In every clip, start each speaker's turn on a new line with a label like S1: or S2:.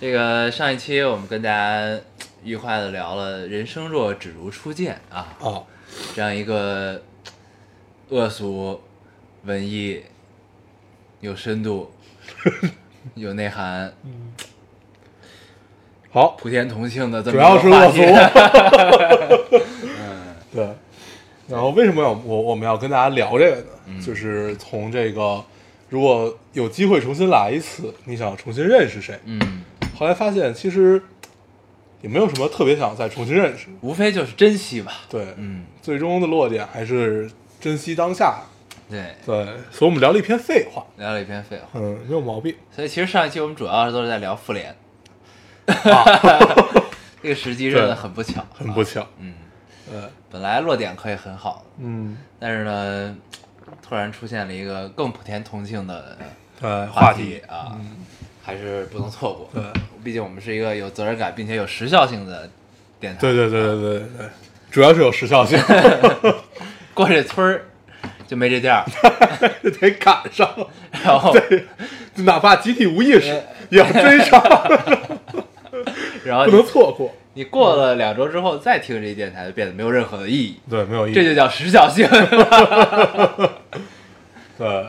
S1: 这个上一期我们跟大家愉快的聊了“人生若只如初见”啊，
S2: 哦，
S1: 这样一个恶俗、文艺、有深度、有内涵、嗯
S2: 好，
S1: 普天同庆的这么
S2: 主要是恶俗。对。然后为什么要我我们要跟大家聊这个呢？
S1: 嗯
S2: 就是从这个，如果有机会重新来一次，你想重新认识谁？
S1: 嗯，
S2: 后来发现其实也没有什么特别想再重新认识。
S1: 无非就是珍惜吧。
S2: 对，
S1: 嗯，
S2: 最终的落点还是珍惜当下。
S1: 对，
S2: 对，所以我们聊了一篇废话。
S1: 聊了一篇废话。
S2: 嗯，没有毛病。
S1: 所以其实上一期我们主要都是在聊复联，
S2: 啊，
S1: 这个时机认得很不巧，
S2: 很不巧。
S1: 嗯，
S2: 呃，
S1: 本来落点可以很好，
S2: 嗯，
S1: 但是呢，突然出现了一个更普天同庆的
S2: 呃，
S1: 话
S2: 题
S1: 啊，还是不能错过。
S2: 对，
S1: 毕竟我们是一个有责任感并且有时效性的电台。
S2: 对对对对对对，主要是有时效性，
S1: 过这村儿就没这店儿，
S2: 得赶上，
S1: 然后
S2: 对，就哪怕集体无意识也要追上，
S1: 然后
S2: 不能错过。
S1: 你过了两周之后再听这电台，就变得没有任何的意义。
S2: 对，没有意义。
S1: 这就叫时效性。
S2: 对。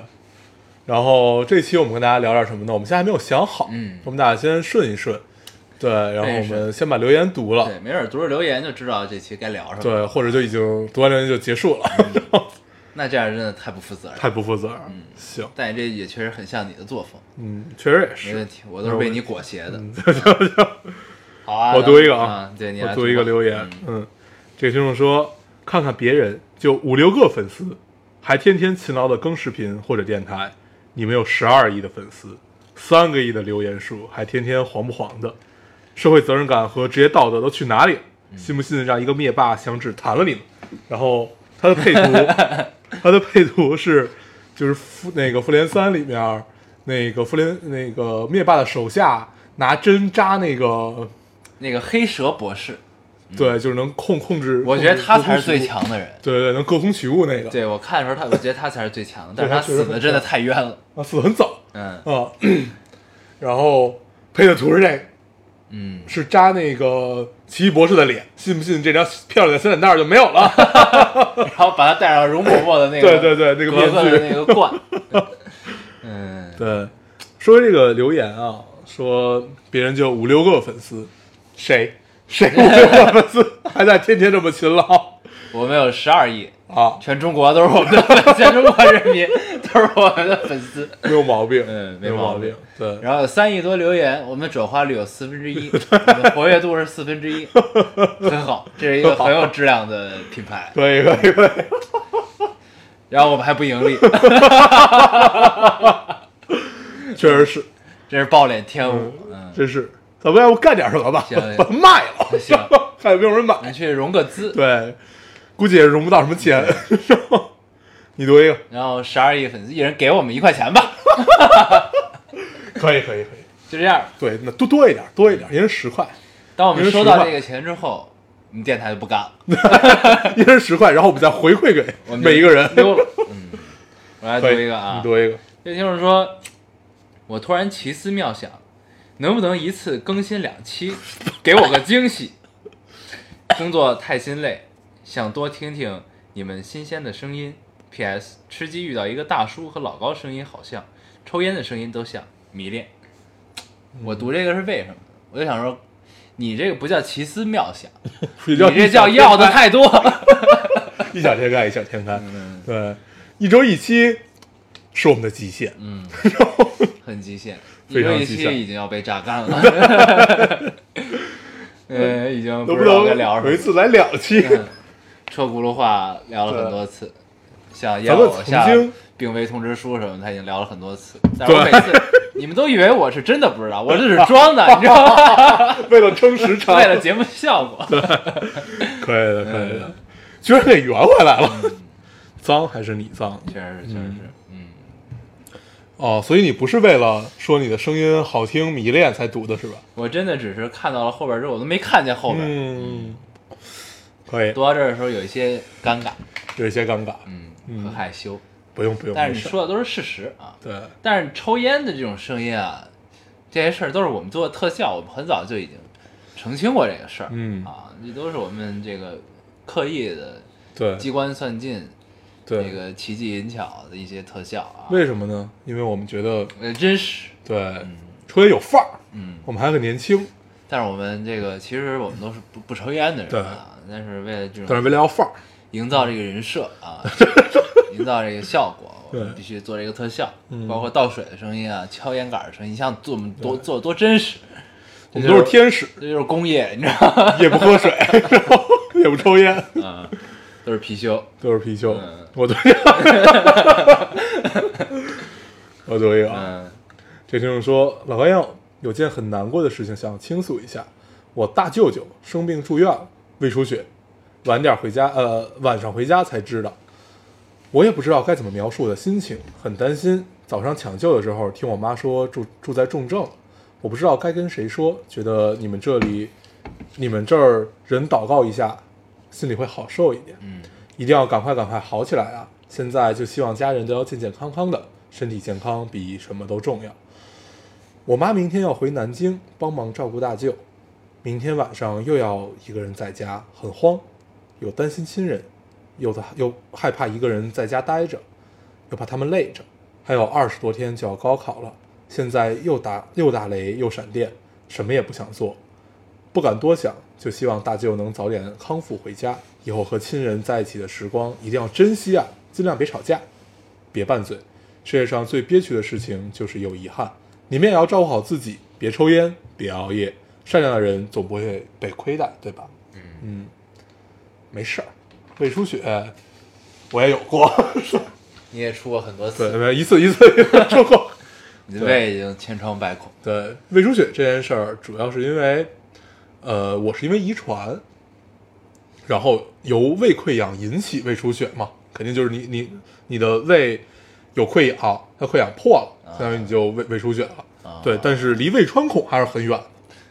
S2: 然后这期我们跟大家聊点什么呢？我们现在还没有想好，
S1: 嗯。
S2: 我们大家先顺一顺，对，然后我们先把留言读了，
S1: 对，没准读着留言就知道这期该聊什么。
S2: 对，或者就已经读完留言就结束了，
S1: 那这样真的太不负责任。
S2: 太不负责任。嗯。行，
S1: 但这也确实很像你的作风，
S2: 嗯，确实也是。
S1: 没问题，我都是被你裹挟的。
S2: 嗯行行行，
S1: 好啊，
S2: 我读一个
S1: 啊。
S2: 啊，，
S1: 对你来
S2: 我读一个留言，嗯，这个听众说，看看别人就五六个粉丝，还天天勤劳的更视频或者电台，你们有十二亿的粉丝，三个亿的留言数，还天天黄不黄的，社会责任感和职业道德都去哪里了？信不信让一个灭霸响指弹了你们？然后他的配图，他的配图是就是复那个复联三里面那个复联那个灭霸的手下拿针扎那个。
S1: 那个黑蛇博士，
S2: 对，就是能控控制。
S1: 嗯我觉得他才是最强的人。
S2: 对对对，能隔空取物那个。
S1: 对我看的时候，他我觉得他才是最强的，但是他死的真的太冤了。
S2: 啊，死的很早
S1: 嗯
S2: 啊。然后配的图是这个，
S1: 嗯，
S2: 是扎那个奇异博士的脸，信不信这张漂亮的小脸蛋就没有了？
S1: 然后把他戴上容嬷嬷的那个，
S2: 对对对那个面具
S1: 那个冠。嗯，
S2: 对，说这个留言啊，说别人就五六个粉丝，谁谁五六个粉丝还在天天这么勤劳
S1: 我们有十二亿，
S2: 啊？
S1: 全中国都是我们的粉，全中国人民都是我们的粉丝。
S2: 没有毛病，
S1: 嗯
S2: 没有毛
S1: 病。
S2: 对，
S1: 然后有三亿多留言，我们转化率有四分之一，活跃度是四分之一，很好，这是一个很有质量的品牌。
S2: 可以可以可以。
S1: 然后我们还不盈利，
S2: 确实是，
S1: 这是暴殄天物。嗯，
S2: 真是，咱们要不干点什么吧？把它卖了，
S1: 行
S2: 看有没有人买。
S1: 你去融个资，
S2: 对，估计也融不到什么钱。你读一个，
S1: 然后十二亿粉丝，一人给我们一块钱吧，
S2: 可以可以可以。
S1: 就这样。
S2: 对，那多多一点，多一点，一人十块，
S1: 当我们
S2: 一人10块
S1: 收到这个钱之后，我们电台就不干了，
S2: 一人十块，然后我们再回馈给每一个人。
S1: 溜了。嗯，我来读一个啊
S2: 你，读一个。
S1: 这听众说，我突然奇思妙想，能不能一次更新两期，给我个惊喜？工作太心累，想多听听你们新鲜的声音。P.S. 吃鸡遇到一个大叔和老高声音好像，抽烟的声音都像，迷恋。我读这个是为什么？我就想说，你这个不叫奇思妙想，
S2: 你
S1: 你这叫要的太多。
S2: 异想天开，异想天开。
S1: 嗯
S2: 对，一周一期是我们的极限。
S1: 嗯，很极限，一
S2: 非
S1: 周一期已经要被榨干了。呃，已经不知道该聊什么
S2: 有一。次来两期？
S1: 嗯车轱辘话聊了很多次，像
S2: 咱们曾
S1: 要我下
S2: 经
S1: 病危通知书什么的，他已经聊了很多次。但是我每次 你们都以为我是真的不知道，我这是装的，你知道吗？
S2: 为了撑时长，
S1: 为了节目效果。
S2: 可以的，可以的，居然给圆回来了。脏还是你脏
S1: 确实是，确实是，嗯，
S2: 哦，所以你不是为了说你的声音好听迷恋才读的是吧？
S1: 我真的只是看到了后边之后，我都没看见后边。
S2: 嗯，可以，
S1: 读到这儿的时候有一些尴尬，
S2: 有一些尴尬。
S1: 嗯，很害羞。
S2: 不用不用，
S1: 但是你说的都是事实啊。
S2: 对，
S1: 但是抽烟的这种声音啊，这些事儿都是我们做的特效，我们很早就已经澄清过这个事儿。
S2: 嗯
S1: 啊，这都是我们这个刻意的
S2: 对
S1: 机关算尽，
S2: 对，
S1: 这个奇技淫巧的一些特效啊，
S2: 为什么呢？因为我们觉得
S1: 呃真实。
S2: 对抽烟有范儿，
S1: 嗯，
S2: 我们还很年轻，
S1: 但是我们这个其实我们都是不不抽烟的人啊，但是为了这种
S2: 但是为了要范儿，
S1: 营造这个人设啊，营造这个效果，我们必须做这个特效，
S2: 嗯。
S1: 包括倒水的声音啊，敲烟杆的声音，你想做我们多做多真实，
S2: 我。们都是天使，
S1: 这就是工业，你知道吗？
S2: 也不喝水，也不抽烟，
S1: 嗯，都是貔貅。
S2: 都是貔貅
S1: 嗯。
S2: 我对，我对啊。
S1: 嗯
S2: 这听众说，老高要有件很难过的事情想倾诉一下，我大舅舅生病住院了，胃出血，晚点回家，呃，晚上回家才知道，我也不知道该怎么描述我的心情，很担心。早上抢救的时候，听我妈说住住在重症，我不知道该跟谁说，觉得你们这里，你们这儿人祷告一下，心里会好受一点。
S1: 嗯
S2: 一定要赶快赶快好起来啊！现在就希望家人都要健健康康的，身体健康比什么都重要。我妈明天要回南京帮忙照顾大舅，明天晚上又要一个人在家，很慌，又担心亲人，又的又害怕一个人在家待着，又怕他们累着，还有二十多天就要高考了，现在又打又打雷又闪电，什么也不想做，不敢多想，就希望大舅能早点康复回家，以后和亲人在一起的时光一定要珍惜啊，尽量别吵架，别拌嘴。世界上最憋屈的事情就是有遗憾，你们也要照顾好自己，别抽烟，别熬夜，善良的人总不会被亏待，对吧？嗯没事儿，胃出血我也有过，
S1: 你也出过很多次，
S2: 对，没一次一次出 过。
S1: 你的胃已经千疮百孔。
S2: 对胃出血这件事儿，主要是因为，呃，我是因为遗传，然后由胃溃疡引起胃出血嘛，肯定就是你你你的胃有溃疡，它溃疡破了，相当于你就胃胃出血了。
S1: 啊
S2: 对，但是离胃穿孔还是很远的。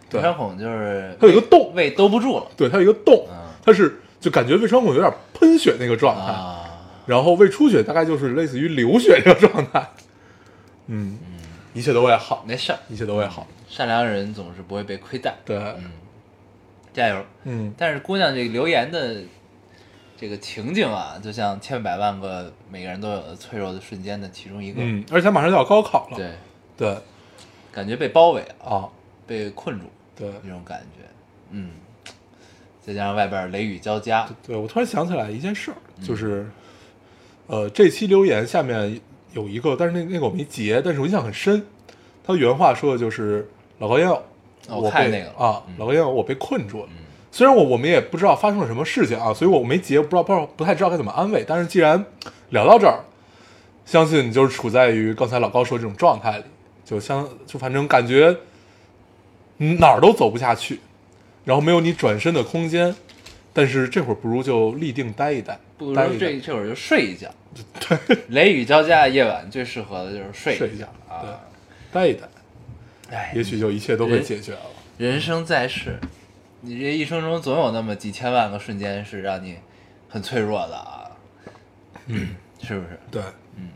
S2: 对
S1: 胃穿孔就是
S2: 它有一个洞
S1: 胃兜不住了
S2: 对，它有一个洞
S1: 嗯，
S2: 它是就感觉胃穿孔有点喷血那个状态，
S1: 啊。
S2: 然后胃出血大概就是类似于流血这个状态。嗯，一切都会好，
S1: 没事儿，
S2: 一切都会好。
S1: 善良人总是不会被亏待。
S2: 对，
S1: 加油！
S2: 嗯，
S1: 但是姑娘这个留言的这个情景啊，就像千百万个每个人都有的脆弱的瞬间的其中一个。
S2: 嗯，而且他马上就要高考了。
S1: 对，
S2: 对
S1: 感觉被包围了，
S2: 啊，
S1: 被困住
S2: 对
S1: 那种感觉。嗯，再加上外边雷雨交加，
S2: 对，我突然想起来一件事儿，
S1: 嗯
S2: 就是，呃，这期留言下面有一个，但是那那个我没截，但是我印象很深。他原话说的就是老高烟友，
S1: 哦我
S2: 我被
S1: 看那个了
S2: 啊
S1: 嗯，
S2: 老高我被困住了。虽然我我们也不知道发生了什么事情啊，所以我没截，不知道不知道不太知道该怎么安慰。但是既然聊到这儿，相信你就是处在于刚才老高说这种状态里，就相就反正感觉嗯哪儿都走不下去，然后没有你转身的空间。但是这会儿不如就立定待一待，
S1: 不如这这会儿就睡一觉。对雷雨交加的夜晚，最适合的就是睡
S2: 睡一觉
S1: 啊。
S2: 待一待，
S1: 哎，
S2: 也许就一切都会解决了。
S1: 人生在世，你这一生中总有那么几千万个瞬间是让你很脆弱的啊，嗯，是不是？
S2: 对，嗯。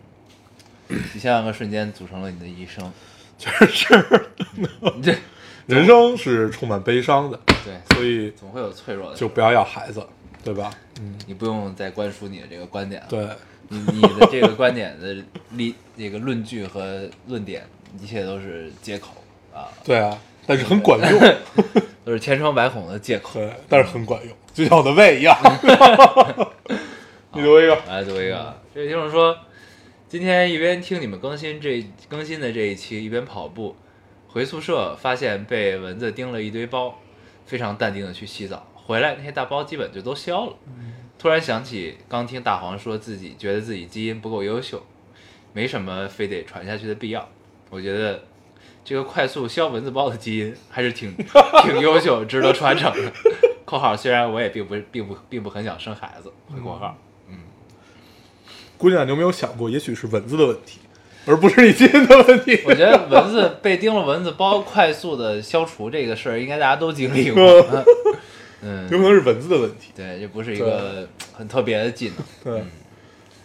S1: 几千万个瞬间组成了你的一生，
S2: 确实，
S1: 这
S2: 人生是充满悲伤的，
S1: 对，
S2: 所以
S1: 总会有脆弱的，
S2: 就不要要孩子，对吧？嗯，
S1: 你不用再灌输你的这个观点了，
S2: 对，
S1: 你你的这个观点的立这个论据和论点，一切都是借口啊，
S2: 对啊，但是很管用，
S1: 都是千疮百孔的借口。
S2: 对，但是很管用，就像我的胃一样。你读一个，
S1: 来读一个啊，这位听众说，今天一边听你们更新这更新的这一期，一边跑步，回宿舍发现被蚊子叮了一堆包，非常淡定的去洗澡，回来那些大包基本就都消了。突然想起刚听大黄说自己觉得自己基因不够优秀，没什么非得传下去的必要。我觉得这个快速削蚊子包的基因还是挺 挺优秀，值得传承的。（括号虽然我也并不并不并不很想生孩子。）回括号。
S2: 嗯姑娘，你有没有想过，也许是蚊子的问题，而不是你基因的问题？
S1: 我觉得蚊子被叮了蚊子包快速的消除这个事儿，应该大家都经历过。嗯，
S2: 有可能是蚊子的问题。
S1: 对，这不是一个很特别的技能。
S2: 对，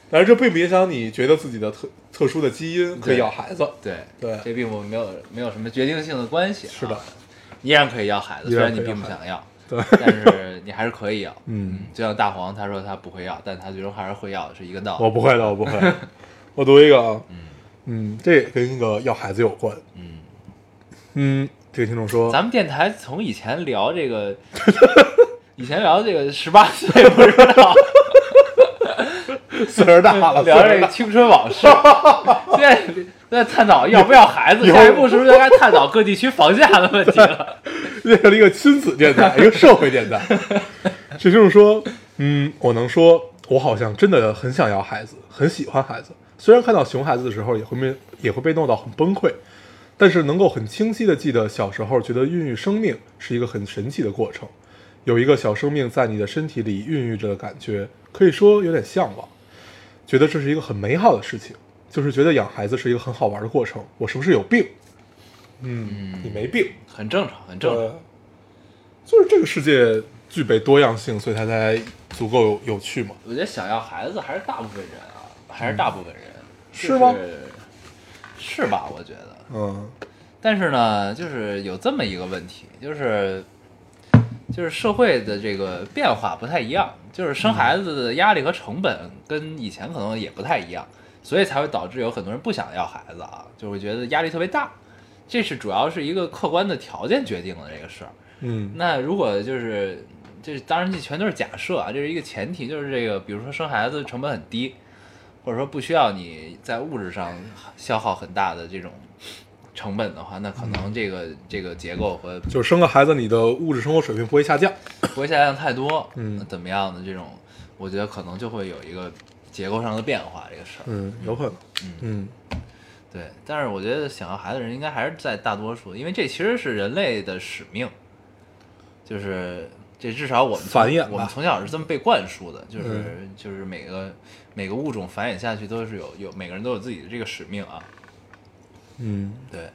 S2: 但是这并不影响你觉得自己的特特殊的基因可以要孩子。
S1: 对
S2: 对
S1: 这并不没有没有什么决定性的关系、啊。
S2: 是的，
S1: 依然可以要孩子，虽然你并不想要，
S2: 对，
S1: 但是你还是可以要。
S2: 嗯，
S1: 就像大黄他说他不会要，但他最终还是会要，是一个道理。
S2: 我不会的，我不会。我读一个啊，嗯，这也跟那个要孩子有关。
S1: 嗯，
S2: 嗯，这个听众说，
S1: 咱们电台从以前聊这个，以前聊这个十八岁不知道，
S2: 岁数大了，
S1: 聊这个青春往事，现在在探讨要不要孩子，下一步是不是应该探讨各地区房价的问题了？
S2: 变成了一个亲子电台，一个社会电台。这就是说，嗯，我能说，我好像真的很想要孩子，很喜欢孩子。虽然看到熊孩子的时候，也会被也会被弄到很崩溃，但是能够很清晰的记得小时候觉得孕育生命是一个很神奇的过程，有一个小生命在你的身体里孕育着的感觉，可以说有点向往，觉得这是一个很美好的事情，就是觉得养孩子是一个很好玩的过程。我是不是有病？嗯，你没病。
S1: 很正常，很正常。
S2: 对，就是这个世界具备多样性，所以它才足够有有趣嘛。
S1: 我觉得想要孩子还是大部分人啊，还是大部分人，
S2: 是吗
S1: 是吧？我觉得，
S2: 嗯
S1: 但是呢，就是有这么一个问题，就是就是社会的这个变化不太一样，就是生孩子的压力和成本跟以前可能也不太一样，所以才会导致有很多人不想要孩子啊，就会觉得压力特别大。这是主要是一个客观的条件决定了这个事儿。
S2: 嗯
S1: 那如果就是这当然这全都是假设啊，这是一个前提，就是这个比如说生孩子成本很低，或者说不需要你在物质上消耗很大的这种成本的话，那可能这个这个结构和
S2: 就是生个孩子，你的物质生活水平不会下降。
S1: 不会下降太多，
S2: 嗯
S1: 怎么样的这种，我觉得可能就会有一个结构上的变化，这个事儿。
S2: 嗯，有可能。嗯嗯
S1: 对，但是我觉得想要孩子的人应该还是在大多数，因为这其实是人类的使命，就是这至少我们从
S2: 繁衍
S1: 我们从小是这么被灌输的，就是、
S2: 嗯
S1: 就是每个每个物种繁衍下去都是有有每个人都有自己的这个使命啊，
S2: 嗯。
S1: 对，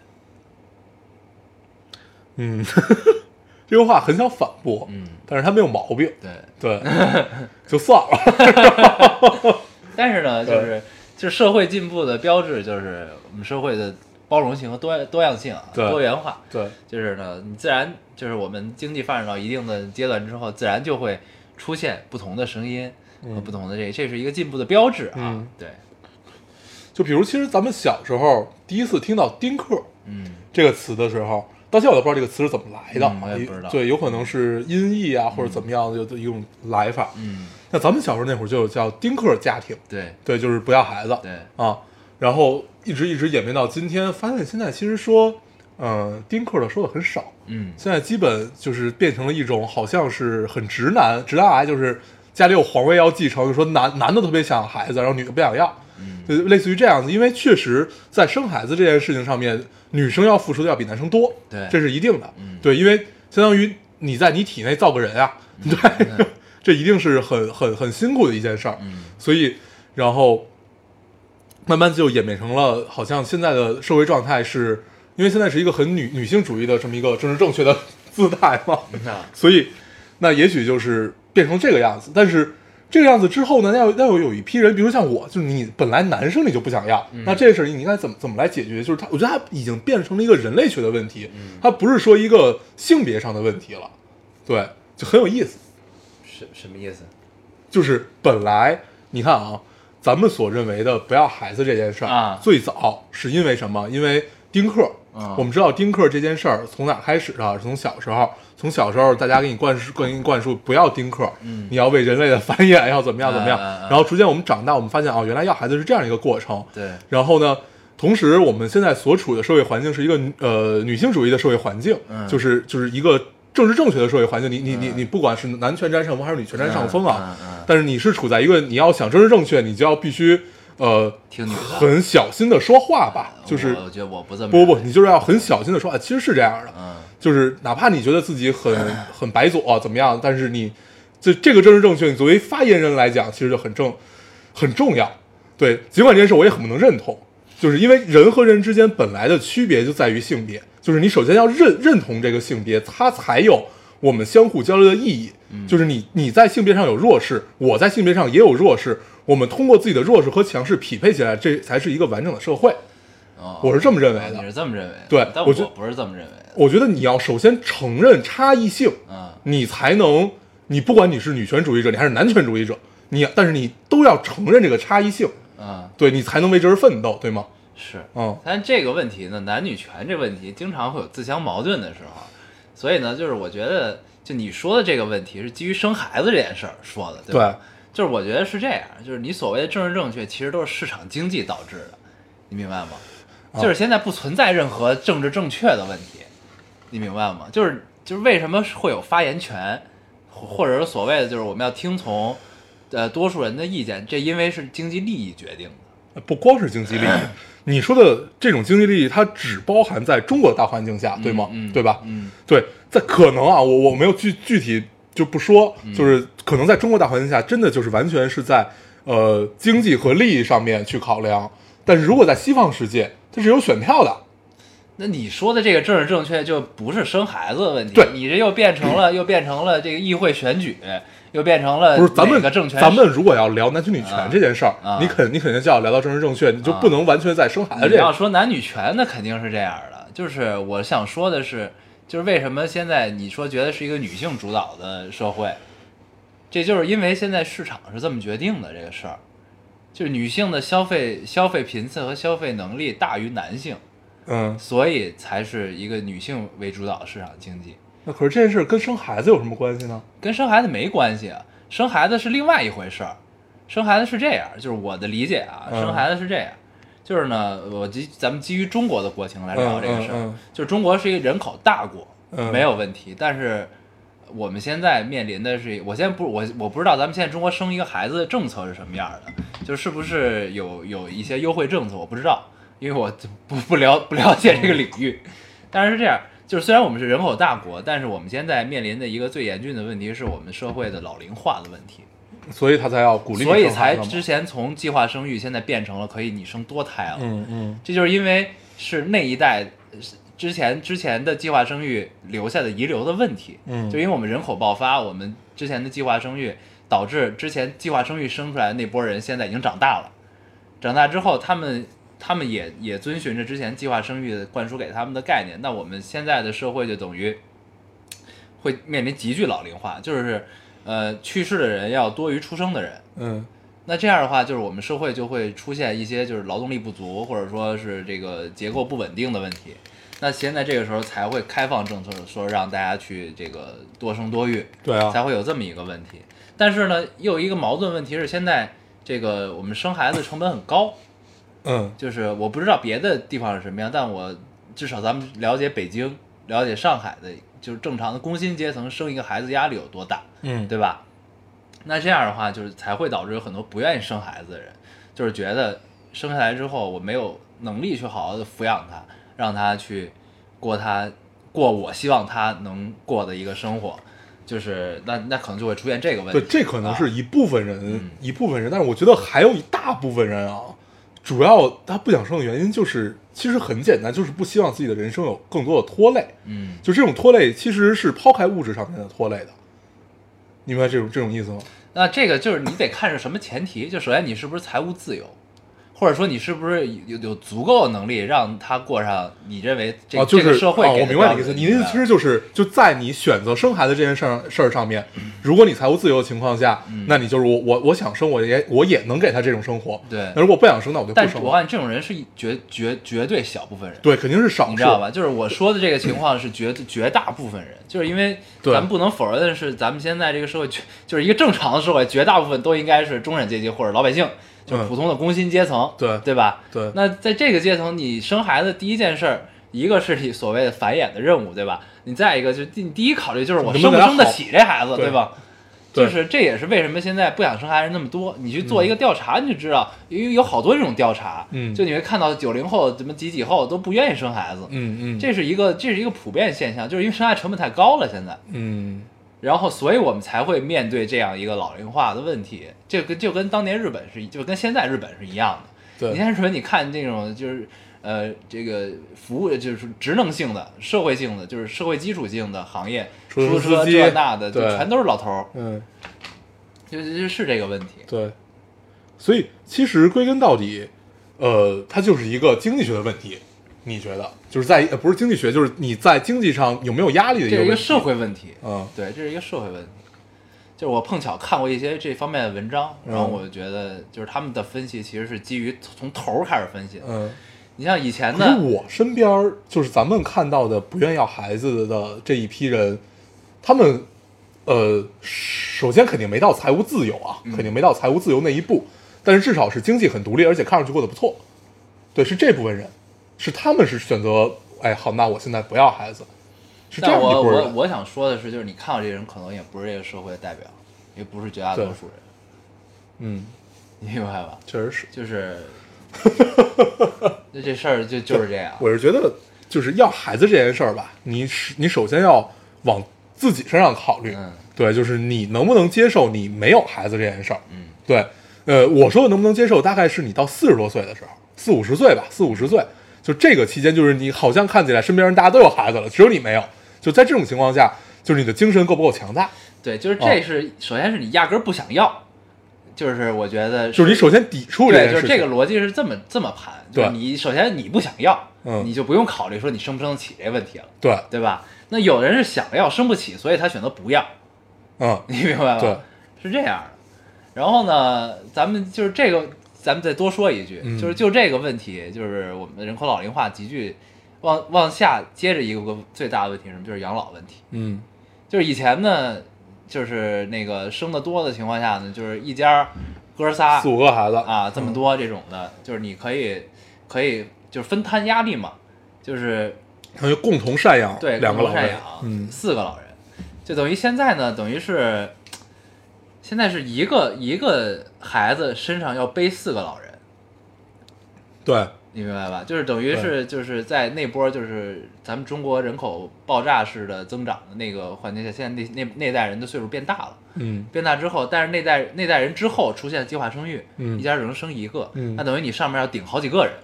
S2: 嗯，这个话很想反驳，
S1: 嗯，
S2: 但是他没有毛病。
S1: 对，
S2: 对，就算了。
S1: 但是呢，就是就是社会进步的标志就是我们社会的包容性和多多样性啊，多元化，
S2: 对，
S1: 就是呢，你自然就是我们经济发展到一定的阶段之后，自然就会出现不同的声音和不同的这，这是一个进步的标志啊。
S2: 嗯。
S1: 对，
S2: 就比如，其实咱们小时候第一次听到“丁克”
S1: 嗯。
S2: 这个词的时候，到现在我都不知道这个词是怎么来的，
S1: 嗯我也不知道。
S2: 对，有可能是音译啊，或者怎么样的有一种来法。
S1: 嗯，
S2: 那咱们小时候那会儿就有叫丁克家庭，
S1: 对。
S2: 对，就是不要孩子，
S1: 对，
S2: 啊，然后一直一直演变到今天，发现现在其实说，嗯、丁克的说的很少，
S1: 嗯。
S2: 现在基本就是变成了一种好像是很直男，直男癌就是家里有皇位要继承，就说男男的特别想要孩子，然后女的不想要，
S1: 嗯
S2: 就类似于这样子。因为确实在生孩子这件事情上面，女生要付出的要比男生多，
S1: 对。
S2: 这是一定的，
S1: 嗯。
S2: 对，因为相当于你在你体内造个人啊，对，这一定是很很很辛苦的一件事儿，
S1: 嗯。
S2: 所以然后慢慢就演变成了，好像现在的社会状态是，因为现在是一个很女女性主义的这么一个政治正确的 姿态嘛，
S1: 那
S2: 所以那也许就是变成这个样子。但是这个样子之后呢，要要有有一批人，比如像我，就是你本来男生你就不想要，那这事儿你应该怎么怎么来解决？就是他，我觉得他已经变成了一个人类学的问题，它不是说一个性别上的问题了，对，就很有意思。
S1: 什什么意思？
S2: 就是本来你看啊，咱们所认为的不要孩子这件事儿
S1: 啊
S2: 最早是因为什么？因为丁克。
S1: 啊
S2: 我们知道丁克这件事儿从哪开始的？是从小时候，从小时候大家给你灌输、给你灌输不要丁克，
S1: 嗯
S2: 你要为人类的繁衍要怎么样怎么样。然后逐渐我们长大，我们发现哦，原来要孩子是这样一个过程。
S1: 对，
S2: 然后呢，同时我们现在所处的社会环境是一个呃女性主义的社会环境，
S1: 嗯
S2: 就是就是一个政治正确的社会环境。你你你
S1: 嗯
S2: 你不管是男权占上风还是女权占上风啊，但是你是处在一个你要想政治正确，你就要必须呃
S1: 听你的
S2: 很小心的说话吧，就是
S1: 我我觉得我不这么
S2: 不不你就是要很小心的说，啊，其实是这样的，
S1: 嗯
S2: 就是哪怕你觉得自己很 很白左怎么样，但是你这这个政治正确，你作为发言人来讲，其实就很正很重要。对，尽管这件事我也很不能认同，就是因为人和人之间本来的区别就在于性别，就是你首先要认认同这个性别，它才有我们相互交流的意义。就是你你在性别上有弱势，我在性别上也有弱势，我们通过自己的弱势和强势匹配起来，这才是一个完整的社会。
S1: 哦，
S2: 我是这么认为的
S1: 你是这么认为的？
S2: 对
S1: 但
S2: 我
S1: 不是这么认为的。
S2: 我觉得你要首先承认差异性，
S1: 嗯
S2: 你才能，你不管你是女权主义者，你还是男权主义者，你但是你都要承认这个差异性，
S1: 嗯，
S2: 对你才能为之而奋斗，对吗？
S1: 是。
S2: 嗯
S1: 但这个问题呢，男女权这问题经常会有自相矛盾的时候，所以呢，就是我觉得，就你说的这个问题是基于生孩子这件事儿说的，对吧？
S2: 对
S1: 就是我觉得是这样，就是你所谓的政治正确，其实都是市场经济导致的，你明白吗？
S2: 啊
S1: 就是现在不存在任何政治正确的问题，你明白吗？就是就是为什么会有发言权，或或者是所谓的就是我们要听从呃多数人的意见，这因为是经济利益决定的。
S2: 不光是经济利益，你说的这种经济利益，它只包含在中国的大环境下，对吗？
S1: 嗯
S2: 对吧？
S1: 嗯
S2: 对，在可能啊，我我没有具具体就不说，
S1: 嗯
S2: 就是可能在中国大环境下，真的就是完全是在呃经济和利益上面去考量。但是如果在西方世界，它是有选票的，
S1: 那你说的这个政治正确就不是生孩子的问题，
S2: 对
S1: 你这又变成了又变成了这个议会选举，又变成了
S2: 不是咱们
S1: 政权
S2: 咱们如果要聊男权女权
S1: 啊
S2: 这件事儿，
S1: 啊
S2: 你肯你肯定就要聊到政治正确，你就
S1: 啊
S2: 不能完全在生孩子
S1: 你要。说男女权，那肯定是这样的。就是我想说的是，就是为什么现在你说觉得是一个女性主导的社会，这就是因为现在市场是这么决定的这个事儿，就是女性的消费消费频次和消费能力大于男性，
S2: 嗯，
S1: 所以才是一个女性为主导的市场经济。
S2: 那可是这件事跟生孩子有什么关系呢？
S1: 跟生孩子没关系啊，生孩子是另外一回事儿。生孩子是这样，就是我的理解啊，
S2: 嗯
S1: 生孩子是这样，就是呢，我基咱们基于中国的国情来聊这个事儿，就是中国是一个人口大国，
S2: 嗯。
S1: 没有问题，但是我们现在面临的是，我现在不我我不知道咱们现在中国生一个孩子的政策是什么样的，就是不是有有一些优惠政策，我不知道，因为我不 不了不了解这个领域，但是是这样。就是虽然我们是人口大国，但是我们现在面临的一个最严峻的问题是我们社会的老龄化的问题，
S2: 所以他才要鼓励
S1: 所以才之前从计划生育现在变成了可以你生多胎了。
S2: 嗯嗯。
S1: 这就是因为是那一代呃之前之前的计划生育留下的遗留的问题。
S2: 嗯。
S1: 就因为我们人口爆发，我们之前的计划生育导致之前计划生育生出来的那波人现在已经长大了，长大之后他们他们也也遵循着之前计划生育灌输给他们的概念，那我们现在的社会就等于会面临急剧老龄化，就是呃去世的人要多于出生的人。
S2: 嗯
S1: 那这样的话，就是我们社会就会出现一些就是劳动力不足，或者说是这个结构不稳定的问题。那现在这个时候才会开放政策，说让大家去这个多生多育，
S2: 对啊
S1: 才会有这么一个问题。但是呢，又有一个矛盾问题是，现在这个我们生孩子成本很高，
S2: 嗯
S1: 就是我不知道别的地方是什么样，但我至少咱们了解北京、了解上海的，就是正常的工薪阶层生一个孩子压力有多大。
S2: 嗯，
S1: 对吧？那这样的话，就是才会导致有很多不愿意生孩子的人，就是觉得生下来之后我没有能力去好好的抚养他，让他去过他过我希望他能过的一个生活，就是那那可能就会出现这个问题。
S2: 对，这可能是
S1: 啊
S2: 一部分人、
S1: 嗯
S2: 一部分人，但是我觉得还有一大部分人啊，主要他不想生的原因就是其实很简单，就是不希望自己的人生有更多的拖累。
S1: 嗯，
S2: 就这种拖累其实是抛开物质上面的拖累的，你明白这种这种意思吗？
S1: 那这个就是你得看是什么前提，就首先你是不是财务自由。或者说你是不是有有足够的能力让他过上你认为这、
S2: 啊，就是
S1: 这个社会
S2: 啊，我明白你的意思。你的意思其实就是就在你选择生孩子这件事儿事儿上面，如果你财务自由的情况下，
S1: 嗯
S2: 那你就是我我我想生，我也我也能给他这种生活。
S1: 对
S2: 那如果不想生，那我就不
S1: 但是
S2: 生了。
S1: 我看这种人是绝绝绝对小部分人，
S2: 对，肯定是少数，
S1: 你知道吧？就是我说的这个情况是绝 绝大部分人，就是因为咱们不能否认的是，咱们现在这个社会绝就是一个正常的社会，绝大部分都应该是中产阶级或者老百姓，就普通的工薪阶层，
S2: 对
S1: 对吧？
S2: 对
S1: 那在这个阶层，你生孩子第一件事儿，一个是你所谓的繁衍的任务，对吧？你再一个就是你第一考虑就是我生不生得起这孩子，
S2: 对
S1: 对吧？
S2: 对
S1: 就是这也是为什么现在不想生孩子那么多。你去做一个调查，你就知道，因为有好多这种调查，
S2: 嗯
S1: 就你会看到九零后怎么几几后都不愿意生孩子，
S2: 嗯嗯，
S1: 这是一个这是一个普遍现象，就是因为生孩子成本太高了，现在。
S2: 嗯
S1: 然后，所以我们才会面对这样一个老龄化的问题，这跟就跟当年日本是，就跟现在日本是一样的。
S2: 对
S1: 你像日本，你看这种就是呃，这个服务就是职能性的、社会性的，就是社会基础性的行业，
S2: 出租
S1: 车这那的，就全都是老头儿，
S2: 嗯
S1: 就就是这个问题。
S2: 对，所以其实归根到底，呃，它就是一个经济学的问题。你觉得就是在呃不是经济学，就是你在经济上有没有压力的一个？
S1: 这是一个社会问题，
S2: 嗯
S1: 对，这是一个社会问题。就是我碰巧看过一些这方面的文章，然后
S2: 嗯
S1: 我就觉得，就是他们的分析其实是基于从头儿开始分析的。
S2: 嗯。
S1: 你像以前
S2: 可是
S1: 呢，
S2: 我身边儿就是咱们看到的不愿要孩子的这一批人，他们呃，首先肯定没到财务自由啊，
S1: 嗯
S2: 肯定没到财务自由那一步，但是至少是经济很独立，而且看上去过得不错。对，是这部分人，是他们是选择，哎，好，那我现在不要孩子，是这
S1: 但
S2: 样一
S1: 我我
S2: 波人。
S1: 我想说的是，就是你看到这些人，可能也不是这个社会的代表，也不是绝大多数人，
S2: 嗯，
S1: 你明白吧？
S2: 确实是。
S1: 就是，那这事儿就就是这样。
S2: 我是觉得，就是要孩子这件事儿吧，你是你首先要往自己身上考虑。
S1: 嗯
S2: 对，就是你能不能接受你没有孩子这件事儿？
S1: 嗯，
S2: 对，呃，我说的能不能接受，大概是你到四十多岁的时候，四五十岁吧，四五十岁，就这个期间，就是你好像看起来身边人大家都有孩子了，只有你没有。就在这种情况下，就是你的精神够不够强大？
S1: 对，就是
S2: 哦
S1: 这是、首先是你压根儿不想要，就是我觉得
S2: 就是你首先抵触这
S1: 对，
S2: 件事。
S1: 就是这个逻辑是这么这么盘，就是
S2: 对
S1: 你首先你不想要，
S2: 嗯
S1: 你就不用考虑说你生不生得起这问题了，
S2: 对，
S1: 对吧？那有的人是想要生不起，所以他选择不要，
S2: 嗯，
S1: 你明白吗？
S2: 对，
S1: 是这样的。然后呢，咱们就是这个，咱们再多说一句，
S2: 嗯
S1: 就是就这个问题，就是我们的人口老龄化急剧往往下接着一个最大的问题是什么？就是养老问题。
S2: 嗯
S1: 就是以前呢，就是那个生的多的情况下呢，就是一家哥仨
S2: 四五个孩子
S1: 啊这么多这种的，就是你可以可以就是分摊压力嘛，就是
S2: 等于共同赡养
S1: 对
S2: 两个老人嗯
S1: 四个老人，就等于现在呢，等于是现在是一个一个孩子身上要背四个老人，
S2: 对，
S1: 你明白吧？就是等于是就是在那波就是咱们中国人口爆炸式的增长的那个环境下，现在那那那代人的岁数变大了。
S2: 嗯。
S1: 变大之后，但是那代那代人之后出现计划生育，
S2: 嗯。
S1: 一家只能生一个，
S2: 嗯。
S1: 那等于你上面要顶好几个人，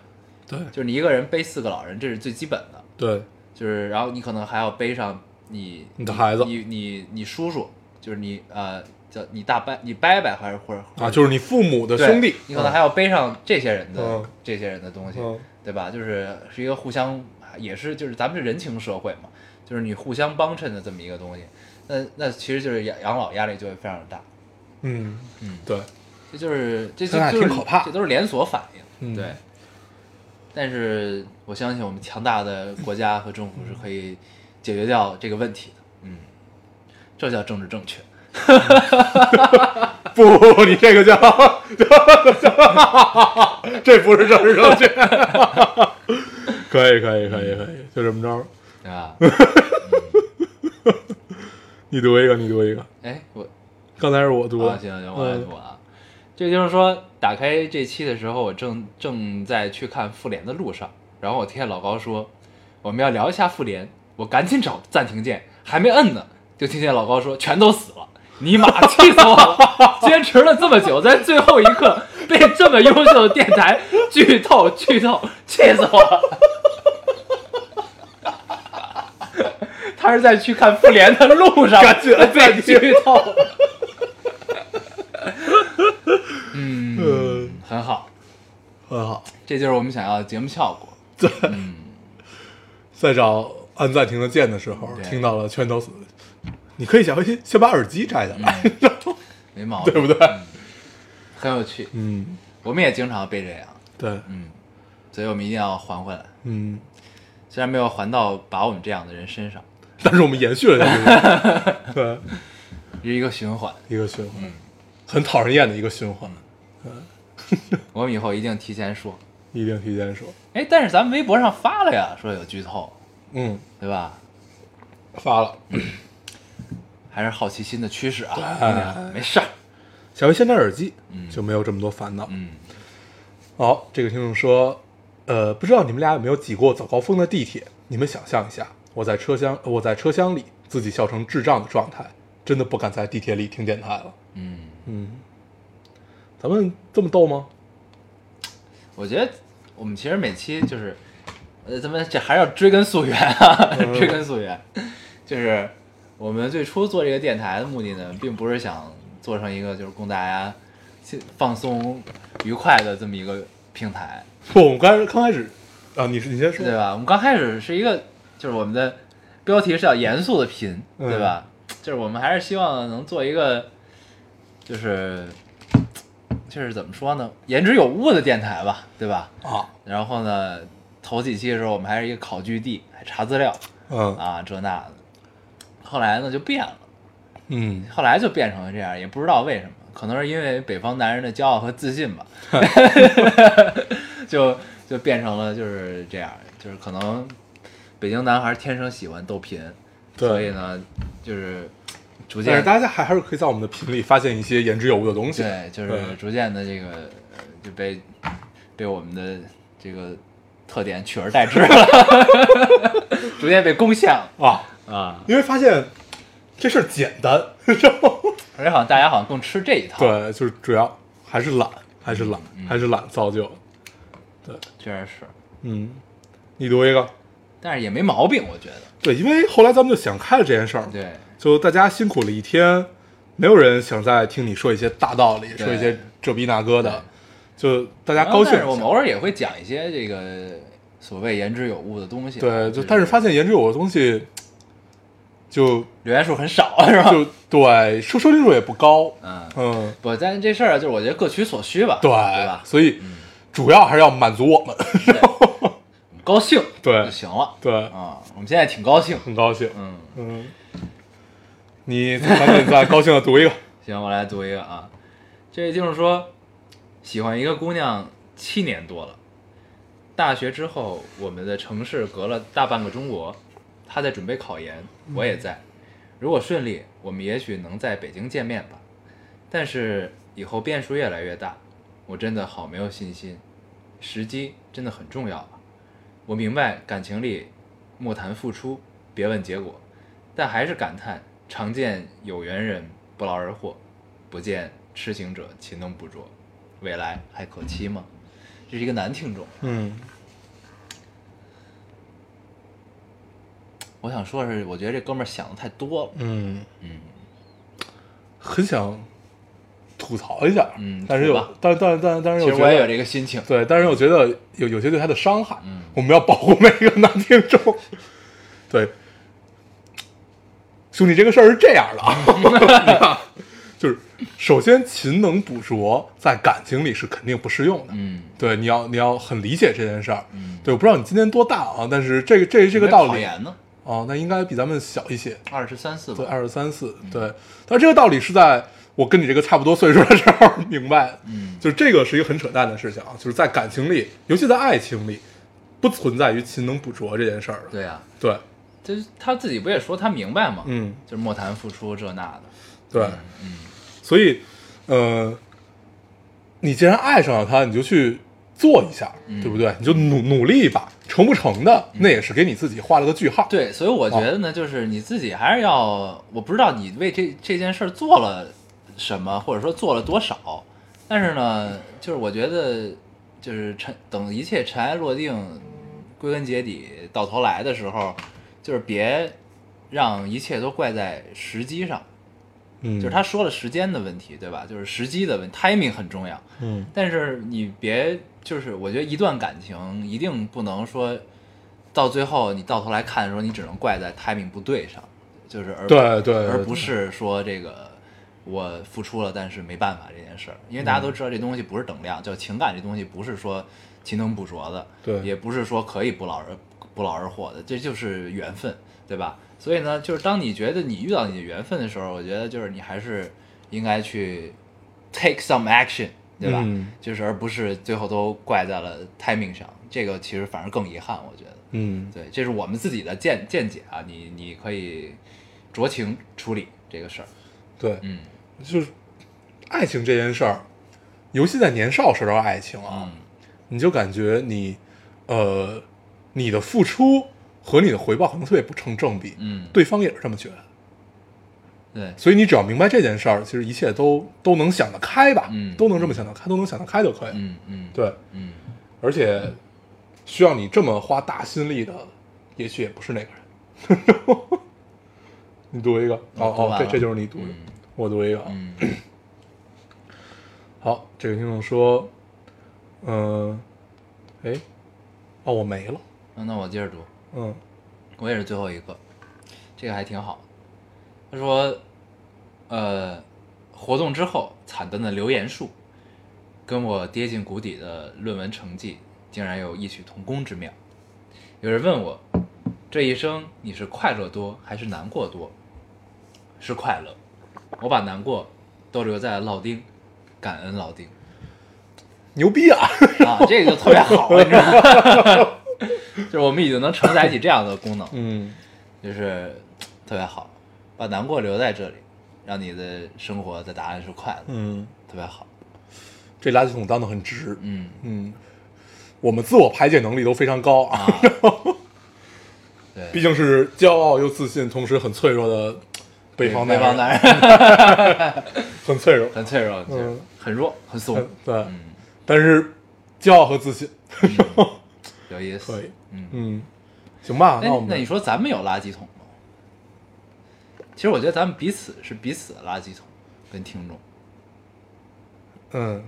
S2: 对。
S1: 就是你一个人背四个老人，这是最基本的，
S2: 对，
S1: 就是然后你可能还要背上你
S2: 你的孩子。
S1: 你你你叔叔，就是你呃叫你大伯你伯伯还是或者
S2: 啊，就是你父母的兄弟，
S1: 你可能还要背上这些人的、
S2: 嗯
S1: 这些人的东西，
S2: 嗯
S1: 对吧？就是是一个互相，也是就是咱们是人情社会嘛，就是你互相帮衬的这么一个东西。那那其实就是养养老压力就会非常大，
S2: 嗯
S1: 嗯
S2: 对，
S1: 这就是这就是
S2: 挺可怕
S1: 这都是连锁反应，
S2: 嗯
S1: 对。但是我相信我们强大的国家和政府是可以解决掉这个问题的，嗯，这叫政治正确。
S2: 不 不不，你这个叫，这不是政治正确。可以可以可以可以，就这么着。
S1: 对 吧？
S2: 你读一个，你读一个。
S1: 哎，我
S2: 刚才是我读
S1: 啊，
S2: 的。
S1: 行行，我来读啊。这就是说，打开这期的时候，我正正在去看复联的路上，然后我听见老高说我们要聊一下复联，我赶紧找暂停键，还没摁呢，就听见老高说全都死了。尼玛，气死我了！坚持了这么久，在最后一刻被这么优秀的电台剧透剧透，气死我了！他是在去看复联的路上，
S2: 赶紧摁暂
S1: 被
S2: 停
S1: 剧透。嗯，
S2: 嗯，
S1: 很好，
S2: 很好。
S1: 这就是我们想要的节目效果。
S2: 对，
S1: 嗯，
S2: 在找按暂停的键的时候，
S1: 对
S2: 听到了全都死。你可以先先先把耳机摘下来，
S1: 没毛病，
S2: 对不对？
S1: 嗯。很有趣。
S2: 嗯，
S1: 我们也经常被这样，
S2: 对，
S1: 嗯，所以我们一定要还回来。
S2: 嗯，
S1: 虽然没有还到把我们这样的人身上，
S2: 但是我们延续了下去。对，
S1: 是一个循环。
S2: 一个循环，
S1: 嗯。
S2: 很讨人厌的一个循环，
S1: 我们以后一定提前说。
S2: 一定提前说。
S1: 哎，但是咱们微博上发了呀，说有剧透，
S2: 嗯，
S1: 对吧？
S2: 发了，
S1: 还是好奇心的驱使啊，
S2: 对
S1: 没事儿。
S2: 小微先戴耳机，就没有这么多烦恼。
S1: 嗯，
S2: 好，这个听众说，呃，不知道你们俩有没有挤过早高峰的地铁？你们想象一下，我在车厢，我在车厢里自己笑成智障的状态，真的不敢在地铁里听电台了。
S1: 嗯，
S2: 嗯，咱们这么逗吗？
S1: 我觉得我们其实每期就是，呃，咱们这还是要追根溯源啊，
S2: 嗯
S1: 追根溯源，就是我们最初做这个电台的目的呢，并不是想做成一个就是供大家放松愉快的这么一个平台，
S2: 不，我们刚刚开始，啊，你是你先说，
S1: 对吧？我们刚开始是一个，就是我们的标题是要严肃的贫，
S2: 嗯
S1: 对吧？就是我们还是希望能做一个，就是就是怎么说呢，言之有物的电台吧，对吧？
S2: 啊，
S1: 然后呢，头几期的时候我们还是一个考据地，还查资料
S2: 嗯
S1: 啊，这那的。后来呢就变了，
S2: 嗯，
S1: 后来就变成了这样，也不知道为什么，可能是因为北方男人的骄傲和自信吧，就就变成了就是这样，就是可能北京男孩天生喜欢逗贫，
S2: 对。
S1: 所以呢，就是逐渐但
S2: 是大家还还是可以在我们的频里发现一些言之有物的东西。
S1: 对，就是逐渐的这个呃就被被我们的这个特点取而代之了，逐渐被攻陷了。
S2: 啊，
S1: 啊！
S2: 因为发现这事儿简单，然后
S1: 而且好像大家好像更吃这一套，，
S2: 对，就是主要还是懒，还是懒，
S1: 嗯
S2: 还是懒造就。
S1: 对确实是，
S2: 嗯，你读一个。
S1: 但是也没毛病，我觉得。
S2: 对，因为后来咱们就想开了这件事儿，
S1: 对，
S2: 就大家辛苦了一天，没有人想再听你说一些大道理，说一些这逼那哥的，就大家高兴。
S1: 但是我们偶尔也会讲一些这个所谓言之有物的东西。
S2: 对，就但是发现言之有物的东西，就
S1: 留言数很少，是吧？
S2: 就对收收听数也不高，
S1: 嗯，
S2: 嗯，
S1: 不，但这事儿就是我觉得各取所需吧，
S2: 对
S1: 对吧？
S2: 所以主要还是要满足我们，
S1: 高兴
S2: 对
S1: 就行了
S2: 对，
S1: 啊。我们现在挺高兴，
S2: 很高兴，
S1: 嗯，
S2: 嗯，你赶紧再高兴的读一个，
S1: 行，我来读一个啊。这位听众说，喜欢一个姑娘七年多了，大学之后，我们的城市隔了大半个中国，她在准备考研，我也在。如果顺利，我们也许能在北京见面吧。但是以后变数越来越大，我真的好没有信心。时机真的很重要啊！我明白感情里莫谈付出，别问结果，但还是感叹常见有缘人不劳而获，不见痴情者勤能补拙，未来还可期吗？这是一个男听众，
S2: 嗯
S1: 我想说的是，我觉得这哥们儿想的太多了。
S2: 嗯
S1: 嗯，
S2: 很想吐槽一下，
S1: 嗯
S2: 但是又但但但但是又
S1: 其实我也有这个心情。
S2: 对，但是我觉得有有些对他的伤害，
S1: 嗯
S2: 我们要保护每一个男听众。对，兄弟，这个事儿是这样的啊，就是首先勤能补拙在感情里是肯定不适用的，
S1: 嗯
S2: 对，你要你要很理解这件事儿。
S1: 嗯，
S2: 对，我不知道你今年多大啊，但是这个这这个道理
S1: 考研呢，
S2: 哦，那应该比咱们小一些，
S1: 二十三四
S2: 对，二十三四，对。但这个道理是在我跟你这个差不多岁数的时候明白，
S1: 嗯。
S2: 就是这个是一个很扯淡的事情啊，就是在感情里，尤其在爱情里，不存在于勤能补拙这件事儿的。
S1: 对啊，
S2: 对，
S1: 就是他自己不也说他明白吗？
S2: 嗯，
S1: 就是莫谈付出这那的。
S2: 对，
S1: 嗯。
S2: 所以，呃，你既然爱上了他，你就去做一下，
S1: 嗯
S2: 对不对？你就努努力一把，成不成的，那也是给你自己画了个句号。，
S1: 对，所以我觉得呢，就是你自己还是要，我不知道你为这这件事儿做了什么，或者说做了多少，但是呢，就是我觉得，就是尘等一切尘埃落定，归根结底到头来的时候，就是别让一切都怪在时机上。
S2: 嗯，
S1: 就是他说了时间的问题，对吧？就是时机的问，timing 很重要。
S2: 嗯，
S1: 但是你别，就是我觉得一段感情一定不能说到最后你到头来看的时候，你只能怪在 timing 不对上，就是而
S2: 对对
S1: 而不是说这个我付出了，但是没办法这件事儿，因为大家都知道这东西不是等量，就情感这东西不是说勤能补拙的，
S2: 对。
S1: 也不是说可以不劳而不劳而获的，这就是缘分，对吧？所以呢，就是当你觉得你遇到你的缘分的时候，我觉得就是你还是应该去 take some action，对吧？
S2: 嗯
S1: 就是而不是最后都怪在了 timing 上，这个其实反而更遗憾，我觉得。
S2: 嗯，
S1: 对，这是我们自己的见见解啊，你你可以酌情处理，这个事儿。
S2: 对，
S1: 嗯
S2: 就是爱情这件事儿，尤其在年少时候的爱情啊，
S1: 嗯
S2: 你就感觉你，呃，你的付出和你的回报可能特别不成正比，
S1: 嗯，
S2: 对方也是这么觉得，
S1: 对，
S2: 所以你只要明白这件事儿，其实一切都都能想得开吧，
S1: 嗯
S2: 都能这么想得开，都能想得开就可以，
S1: 嗯嗯。
S2: 对，
S1: 嗯
S2: 而且需要你这么花大心力的，也许也不是那个人。你读一个，哦哦，这这就是你读的，
S1: 嗯。
S2: 我读一个。啊。
S1: 嗯。
S2: 好，这个听众说，嗯、哎，哦，我没了，
S1: 嗯，那我接着读，
S2: 嗯。
S1: 我也是最后一个，这个还挺好。他说，呃，活动之后惨淡的留言数，跟我跌进谷底的论文成绩竟然有异曲同工之妙。有人问我，这一生你是快乐多还是难过多？是快乐，我把难过都留在了老丁，感恩老丁
S2: 牛逼啊！
S1: 啊，这个就特别好，你知道吗？就是我们已经能承载起这样的功能，
S2: 嗯，
S1: 就是特别好，把难过留在这里，让你的生活的答案是快乐，
S2: 嗯，
S1: 特别好。
S2: 这垃圾桶当的很值，
S1: 嗯。
S2: 嗯，我们自我排解能力都非常高啊，
S1: 啊，对，
S2: 毕竟是骄傲又自信，同时很脆弱的北方
S1: 北方
S2: 男人，
S1: 男人。
S2: 很脆弱，
S1: 很脆弱，就是
S2: 嗯。
S1: 很弱，很怂，
S2: 对，
S1: 嗯，
S2: 但是骄傲和自信
S1: 有意思。
S2: 可以，
S1: 嗯，
S2: 嗯，行吧，
S1: 哎
S2: 那我，们
S1: 那你说咱们有垃圾桶吗？其实我觉得咱们彼此是彼此的垃圾桶，跟听众。
S2: 嗯，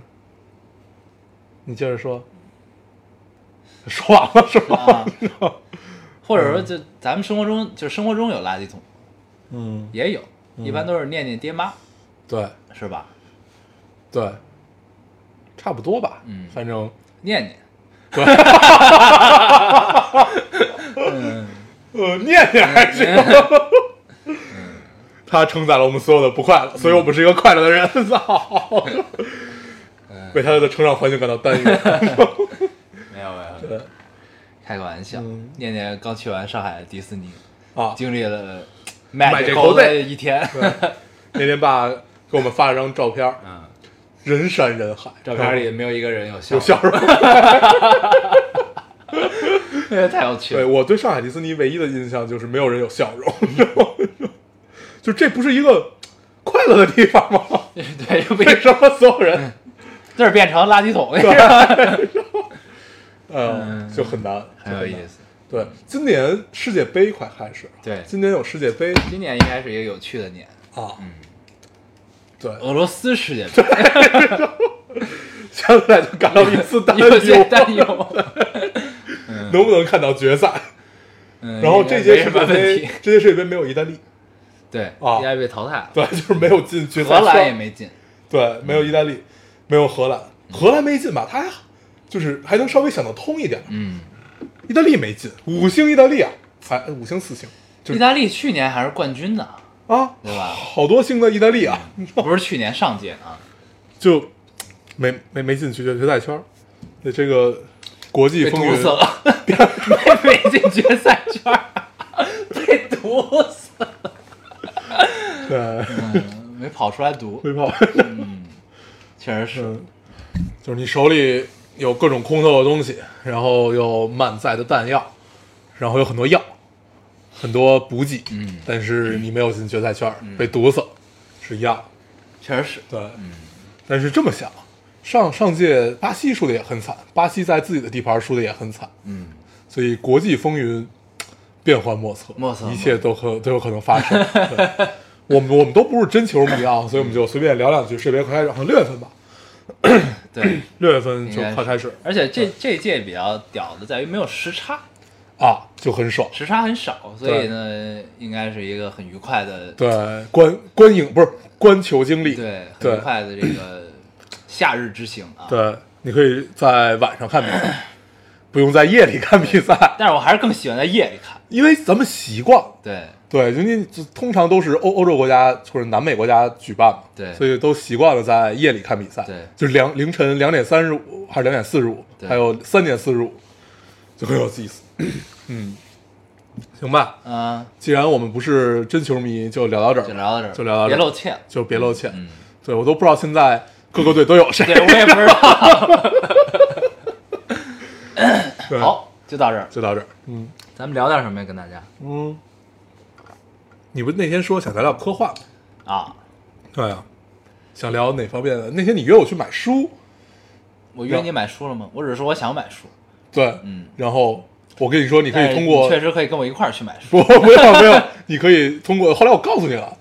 S2: 你接着说，说完了是吧？
S1: 啊，或者说就咱们生活中，就生活中有垃圾桶，
S2: 嗯，
S1: 也有，一般都是念念爹妈，
S2: 对
S1: 是吧？
S2: 对，差不多吧，
S1: 嗯
S2: 反正
S1: 念念，
S2: 呃，念念还行。他承载了我们所有的不快乐，所以我们是一个快乐的人。操！为他的成长环境感到担忧。
S1: 没有没有，开个玩笑
S2: 嗯。
S1: 念念刚去完上海迪士尼，
S2: 啊，
S1: 经历了
S2: 卖
S1: 卖这口的
S2: 这口袋
S1: 一天。
S2: 那天爸给我们发了张照片，
S1: 嗯，
S2: 人山人海，
S1: 照片里没有一个人有笑
S2: 有笑容。
S1: 容，太有趣
S2: 对
S1: 了。
S2: 我对上海迪士尼唯一的印象就是没有人有笑容，就这不是一个快乐的地方吗？
S1: 对，就
S2: 为什么所有人？
S1: 这儿变成垃圾桶，
S2: 嗯就很难。
S1: 很有意思。
S2: 对，今年世界杯快开始了，
S1: 对
S2: 今年有世界杯。
S1: 今年应该是一个有趣的年，
S2: 啊，
S1: 嗯，
S2: 对，
S1: 俄罗斯世界杯。
S2: 现在就感到一丝担忧，
S1: 担忧。
S2: 能不能看到决赛？
S1: 嗯，
S2: 然后这届世界杯，，这届世界杯没有意大利，
S1: 对，
S2: 啊。
S1: 意大利被淘汰了。
S2: 对，就是没有进决赛
S1: 荷兰也，没进，
S2: 对，没有意大利，没有荷兰，荷兰没进吧？他还就是还能稍微想得通一点，
S1: 嗯，
S2: 意大利没进，五星意大利啊，哎，五星四星，就是。
S1: 意大利去年还是冠军呢，
S2: 啊，
S1: 对吧？
S2: 好多星的意大利啊，
S1: 不是去年上届啊，
S2: 就没没没进决决赛圈儿，那这个国际风云
S1: 没没进决赛圈儿，被毒死了，
S2: 对。
S1: 嗯，没跑出来毒，
S2: 没跑，
S1: 确实是，
S2: 嗯，就是你手里有各种空投的东西，然后有满载的弹药，然后有很多药，很多补给，
S1: 嗯。
S2: 但是你没有进决赛圈儿，被毒死了，是一样的。
S1: 确实是，
S2: 对，但是这么想，上上届巴西输的也很惨，巴西在自己的地盘输的也很惨，
S1: 嗯，
S2: 所以国际风云变幻莫测，
S1: 莫测
S2: 一切都可都有可能发生。对。我们我们都不是真球迷啊，所以我们就随便聊两句。世界杯快开始，好像六月份吧，
S1: 对，
S2: 六月份就快开始。
S1: 而且这这届比较屌的在于没有时差，
S2: 啊，就很爽。
S1: 时差很少，所以呢，应该是一个很愉快的，
S2: 对，观观影不是观球经历，
S1: 对，很愉快的这个夏日之行啊。
S2: 对，你可以在晚上看比赛，不用在夜里看比赛，
S1: 但是我还是更喜欢在夜里看。
S2: 因为咱们习惯。
S1: 对，
S2: 对，就你就通常都是欧欧洲国家或者南美国家举办嘛，
S1: 对。
S2: 所以都习惯了在夜里看比赛，
S1: 对。
S2: 就是两凌晨两点三十五还是两点四十五，
S1: 对。
S2: 还有三点四十五，就很有意思。嗯，行吧，
S1: 嗯，
S2: 既然我们不是真球迷，就聊到这儿，
S1: 就聊到这儿，
S2: 就聊到这儿。
S1: 别露怯。
S2: 就别露怯。
S1: 嗯，
S2: 对我都不知道现在各个队都有谁。
S1: 对我也不知道。
S2: 对，
S1: 好，就到这儿，
S2: 就到这儿。嗯
S1: 咱们聊点什么呀？跟大家
S2: 嗯，你不那天说想聊聊科幻吗？
S1: 啊，
S2: 对啊，想聊哪方面的？那天你约我去买书，
S1: 我约你买书了吗？我只是说我想买书，
S2: 对，
S1: 嗯，
S2: 然后我跟你说，你可以通过
S1: 确实可以跟我一块儿去买书。
S2: 不不要不要，你可以通过。后来我告诉你了，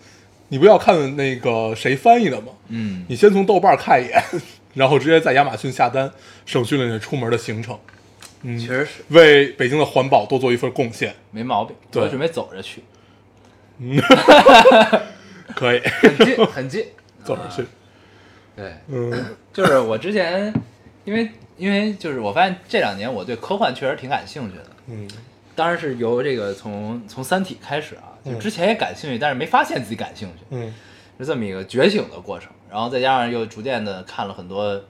S2: 你不要看那个谁翻译的吗？
S1: 嗯，
S2: 你先从豆瓣看一眼，然后直接在亚马逊下单，省去了你出门的行程，嗯。
S1: 确实是。
S2: 为北京的环保多做一份贡献。
S1: 没毛病。
S2: 对。
S1: 我准备走着去，
S2: 可以，
S1: 很近很近。
S2: 走着去。
S1: 对，
S2: 嗯。
S1: 就是我之前，因为因为就是我发现这两年我对科幻确实挺感兴趣的。
S2: 嗯。
S1: 当然是由这个从从《三体》开始啊，就
S2: 嗯
S1: 之前也感兴趣，但是没发现自己感兴趣，
S2: 嗯。
S1: 是这么一个觉醒的过程。然后再加上又逐渐的看了很多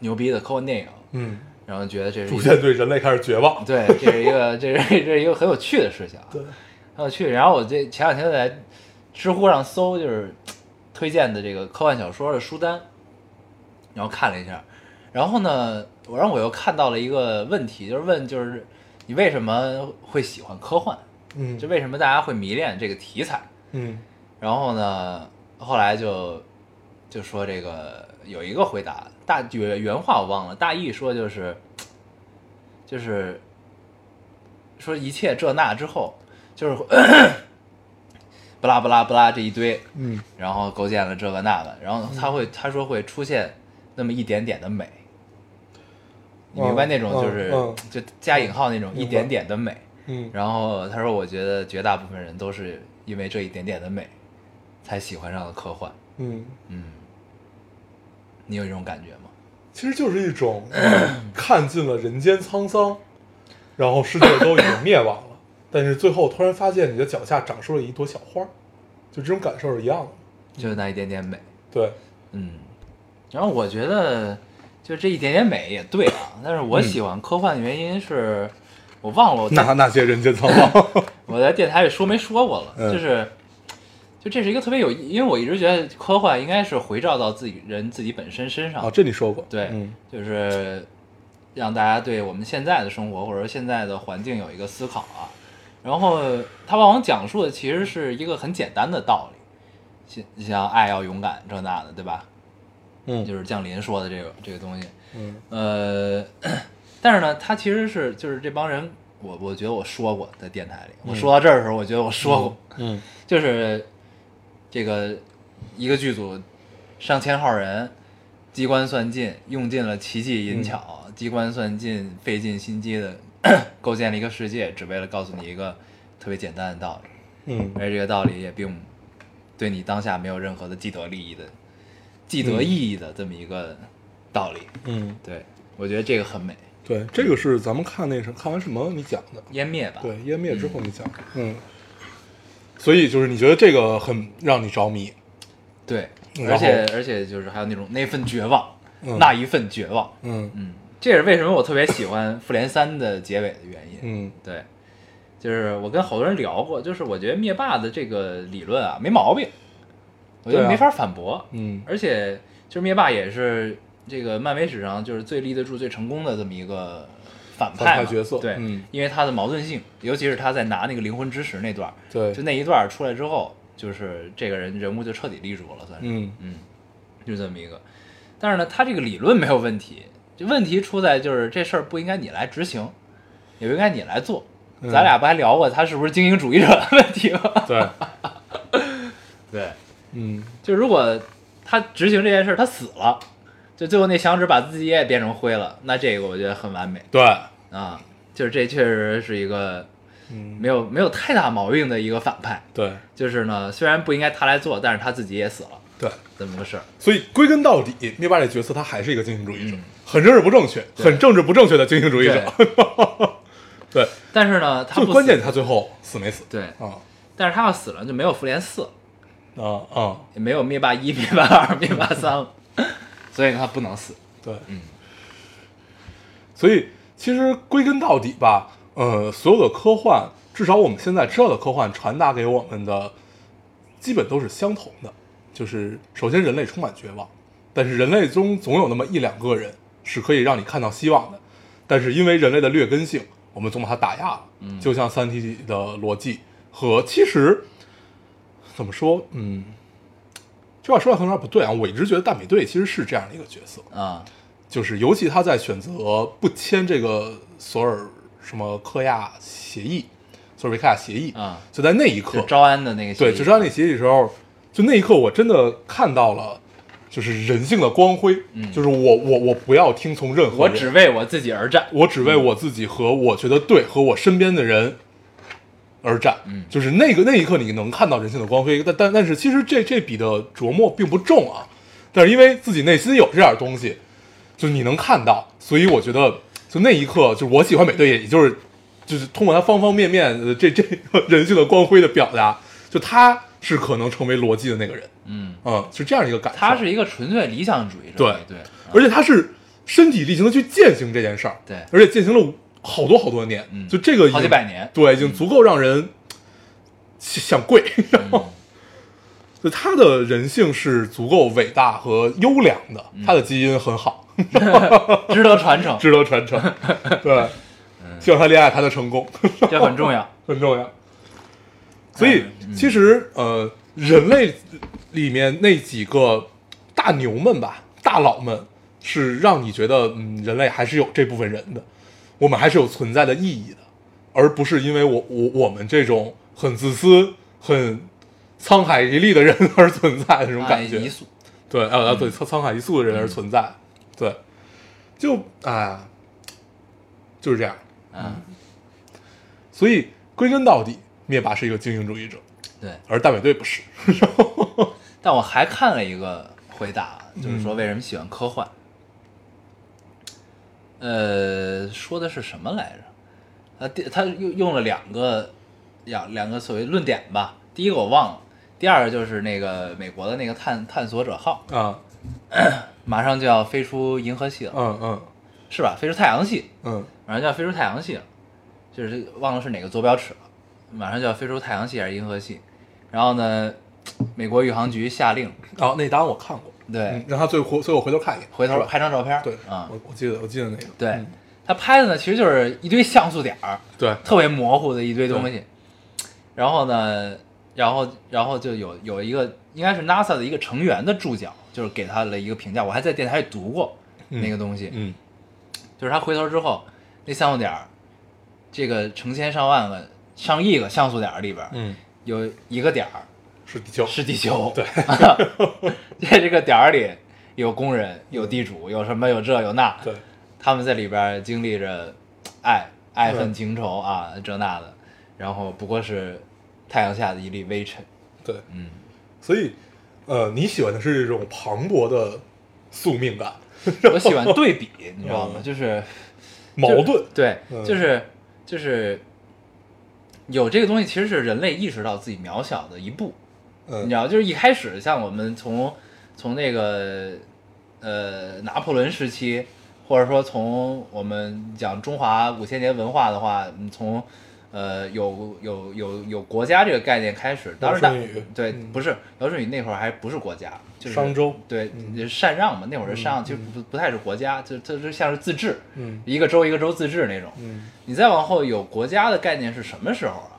S1: 牛逼的科幻电影，
S2: 嗯，
S1: 然后觉得这是
S2: 逐渐对人类开始绝望。
S1: 对，这是一个这是这是一个很有趣的事情啊，
S2: 对，
S1: 很有趣。然后我这前两天在知乎上搜，就是推荐的这个科幻小说的书单，然后看了一下，然后呢，我让我又看到了一个问题，就是问就是你为什么会喜欢科幻？
S2: 嗯
S1: 就为什么大家会迷恋这个题材？
S2: 嗯
S1: 然后呢，后来就就说这个有一个回答，大原原话我忘了，大意说就是就是说一切这那之后，就是 不拉不拉不拉这一堆，
S2: 嗯
S1: 然后构建了这个那个，然后他会他说会出现那么一点点的美，你明白那种
S2: 嗯
S1: 就是、
S2: 嗯
S1: 就加引号那种一点点的美。
S2: 嗯
S1: 然后他说：“我觉得绝大部分人都是因为这一点点的美，才喜欢上了科幻。
S2: 嗯，
S1: 嗯，你有这种感觉吗？
S2: 其实就是一种看尽了人间沧桑，然后世界都已经灭亡了，但是最后突然发现你的脚下长出了一朵小花，就这种感受是一样的。
S1: 就是那一点点美。
S2: 对，
S1: 嗯，然后我觉得就这一点点美也对啊，但是我喜欢科幻的原因是，我忘了我
S2: 那那些人间沧桑，
S1: 我在电台里说没说过了，
S2: 嗯
S1: 就是。”就这是一个特别有意，因为我一直觉得科幻应该是回照到自己人自己本身身上
S2: 哦，这你说过，
S1: 对，
S2: 嗯
S1: 就是让大家对我们现在的生活或者说现在的环境有一个思考啊。然后他往往讲述的其实是一个很简单的道理，像像爱要勇敢这那的，对吧？
S2: 嗯，
S1: 就是降临说的这个这个东西。
S2: 嗯
S1: 呃，但是呢，他其实是就是这帮人，我我觉得我说过在电台里，我说到这儿的时候，我觉得我说过，
S2: 嗯
S1: 就是这个一个剧组上千号人，机关算尽，用尽了奇技淫巧，机关算尽，费尽心机的 构建了一个世界，只为了告诉你一个特别简单的道理，
S2: 嗯。
S1: 而这个道理也并对你当下没有任何的既得利益的、既得意义的这么一个道理。
S2: 嗯，
S1: 对我觉得这个很美，
S2: 对，这个是咱们看那什看完什么你讲的，
S1: 湮灭吧。
S2: 对，湮灭之后你讲的，嗯，所以就是你觉得这个很让你着迷，
S1: 对，而且而且就是还有那种那份绝望，
S2: 嗯
S1: 那一份绝望。
S2: 嗯
S1: 嗯，这也是为什么我特别喜欢《复联三》的结尾的原因。
S2: 嗯
S1: 对，就是我跟好多人聊过，就是我觉得灭霸的这个理论啊没毛病，我觉得没法反驳。
S2: 嗯
S1: 而且就是灭霸也是这个漫威史上就是最立得住、最成功的这么一个反派嘛
S2: 反派角色
S1: 对，
S2: 嗯
S1: 因为他的矛盾性，尤其是他在拿那个灵魂之石那段儿，
S2: 对
S1: 就那一段儿出来之后，就是这个人人物就彻底立住了，算是。
S2: 嗯
S1: 嗯，就这么一个。但是呢，他这个理论没有问题，就问题出在就是这事儿不应该你来执行，也不应该你来做。
S2: 嗯
S1: 咱俩不还聊过他是不是精英主义者的问题吗？
S2: 对，
S1: 对，
S2: 嗯
S1: 就如果他执行这件事儿，他死了，就最后那响指把自己也变成灰了，那这个我觉得很完美
S2: 对，
S1: 啊。就是这确实是一个
S2: 嗯
S1: 没有没有太大毛病的一个反派。
S2: 对
S1: 就是呢，虽然不应该他来做，但是他自己也死了，
S2: 对，
S1: 这么个事儿。
S2: 所以归根到底，灭霸这角色他还是一个精英主义者
S1: 嗯，
S2: 很政治不正确，很政治不正确的精英主义者。对，
S1: 但是呢，他不
S2: 关键他最后死没死
S1: 对，
S2: 啊
S1: 但是他要死了，就没有复联四了，
S2: 啊啊！
S1: 也没有灭霸一、灭霸二、灭霸三了，所以他不能死。
S2: 对，
S1: 嗯，
S2: 所以其实归根到底吧，呃，所有的科幻至少我们现在知道的科幻传达给我们的，基本都是相同的，就是首先人类充满绝望，但是人类中总有那么一两个人是可以让你看到希望的，但是因为人类的劣根性，我们总把它打压了。
S1: 嗯
S2: 就像《三体》里的逻辑和其实怎么说，嗯，这话说的有点不对啊。我一直觉得大美队其实是这样的一个角色，
S1: 啊，
S2: 就是尤其他在选择不签这个索尔什么科亚协议，索尔维克亚协议
S1: 啊，
S2: 就在那一刻
S1: 就，招安的那个协
S2: 对，就招安那协议的时候，就那一刻我真的看到了。就是人性的光辉，
S1: 嗯
S2: 就是我我我不要听从任何人我，
S1: 只为我自己而战。
S2: 我只为我自己和我觉得对和我身边的人而战。
S1: 嗯
S2: 就是那个那一刻你能看到人性的光辉，但但但是其实这这笔的琢磨并不重啊。但是因为自己内心有这点东西，就你能看到，所以我觉得就那一刻，就是我喜欢美队，也就是就是通过他方方面面的这这个人性的光辉的表达，就他是可能成为逻辑的那个人，
S1: 嗯，
S2: 嗯，是这样一个感受。
S1: 他是一个纯粹理想主义者。
S2: 对
S1: 对，
S2: 而且他是身体力行的去践行这件事儿，
S1: 对
S2: 而且践行了好多好多年，
S1: 嗯
S2: 就这个
S1: 好几百年
S2: 对，已经足够让人想跪。然后，就他的人性是足够伟大和优良的，他的基因很好，
S1: 值得传承，
S2: 值得传承。对，希望他恋爱谈的成功，
S1: 这很重要。
S2: 很重要。所以
S1: 嗯
S2: 其实呃，人类里面那几个大牛们吧，大佬们，是让你觉得嗯，人类还是有这部分人的，我们还是有存在的意义的，而不是因为我我我们这种很自私、很沧海一粟的人而存在的这种感觉。对，啊呃，对，沧沧海一粟的人而存在，对，就哎，就是这样。
S1: 嗯，
S2: 所以归根到底，灭霸是一个精英主义者，
S1: 对。
S2: 而大美队不是。
S1: 但我还看了一个回答，就是
S2: 嗯
S1: 说为什么喜欢科幻。呃，说的是什么来着？他第他用用了两个两两个所谓论点吧。第一个我忘了，第二个就是那个美国的那个探探索者号
S2: 啊，
S1: 马上就要飞出银河系了，
S2: 嗯嗯
S1: 是吧？飞出太阳系，
S2: 嗯
S1: 马上就要飞出太阳系了，就是忘了是哪个坐标尺了，马上就要飞出太阳系还是银河系。然后呢，美国宇航局下令，
S2: 哦，那答案我看过，
S1: 对，
S2: 嗯让他最回，所以我回头看一眼，
S1: 回头拍张照片，
S2: 对
S1: 啊、
S2: 我我记得我记得那个，
S1: 对
S2: 嗯，
S1: 他拍的呢，其实就是一堆像素点儿，
S2: 对，
S1: 特别模糊的一堆东西。然后呢，然后然后就有有一个应该是 NASA 的一个成员的注脚，就是给他了一个评价，我还在电台里读过那个东西，
S2: 嗯。
S1: 就是他回头之后，那像素点儿，这个成千上万个、上亿个像素点儿里边，
S2: 嗯，
S1: 有一个点儿
S2: 是地球，
S1: 是地球，
S2: 对，
S1: 在 这个点儿里有工人、有地主、有什么有这有那，
S2: 对，
S1: 他们在里边经历着爱、爱恨情仇啊，这那的，然后不过是太阳下的一粒微尘。
S2: 对，
S1: 嗯，
S2: 所以呃，你喜欢的是这种磅礴的宿命感、
S1: 我喜欢对比，你知道吗？
S2: 嗯。
S1: 就是
S2: 矛盾，
S1: 对，
S2: 嗯。
S1: 就是就是有这个东西，其实是人类意识到自己渺小的一步。你
S2: 嗯
S1: 知道，就是一开始像我们从从那个呃拿破仑时期，或者说从我们讲中华五千年文化的话，嗯从呃有有有有国家这个概念开始，当时对
S2: 嗯。
S1: 不是尧舜禹那会儿还不是国家，就是
S2: 商周
S1: 对禅让嘛，那会儿是禅让，
S2: 嗯。
S1: 就不不太是国家，就这就像是自治，
S2: 嗯。
S1: 一个州一个州自治那种。
S2: 嗯。
S1: 你再往后有国家的概念是什么时候啊？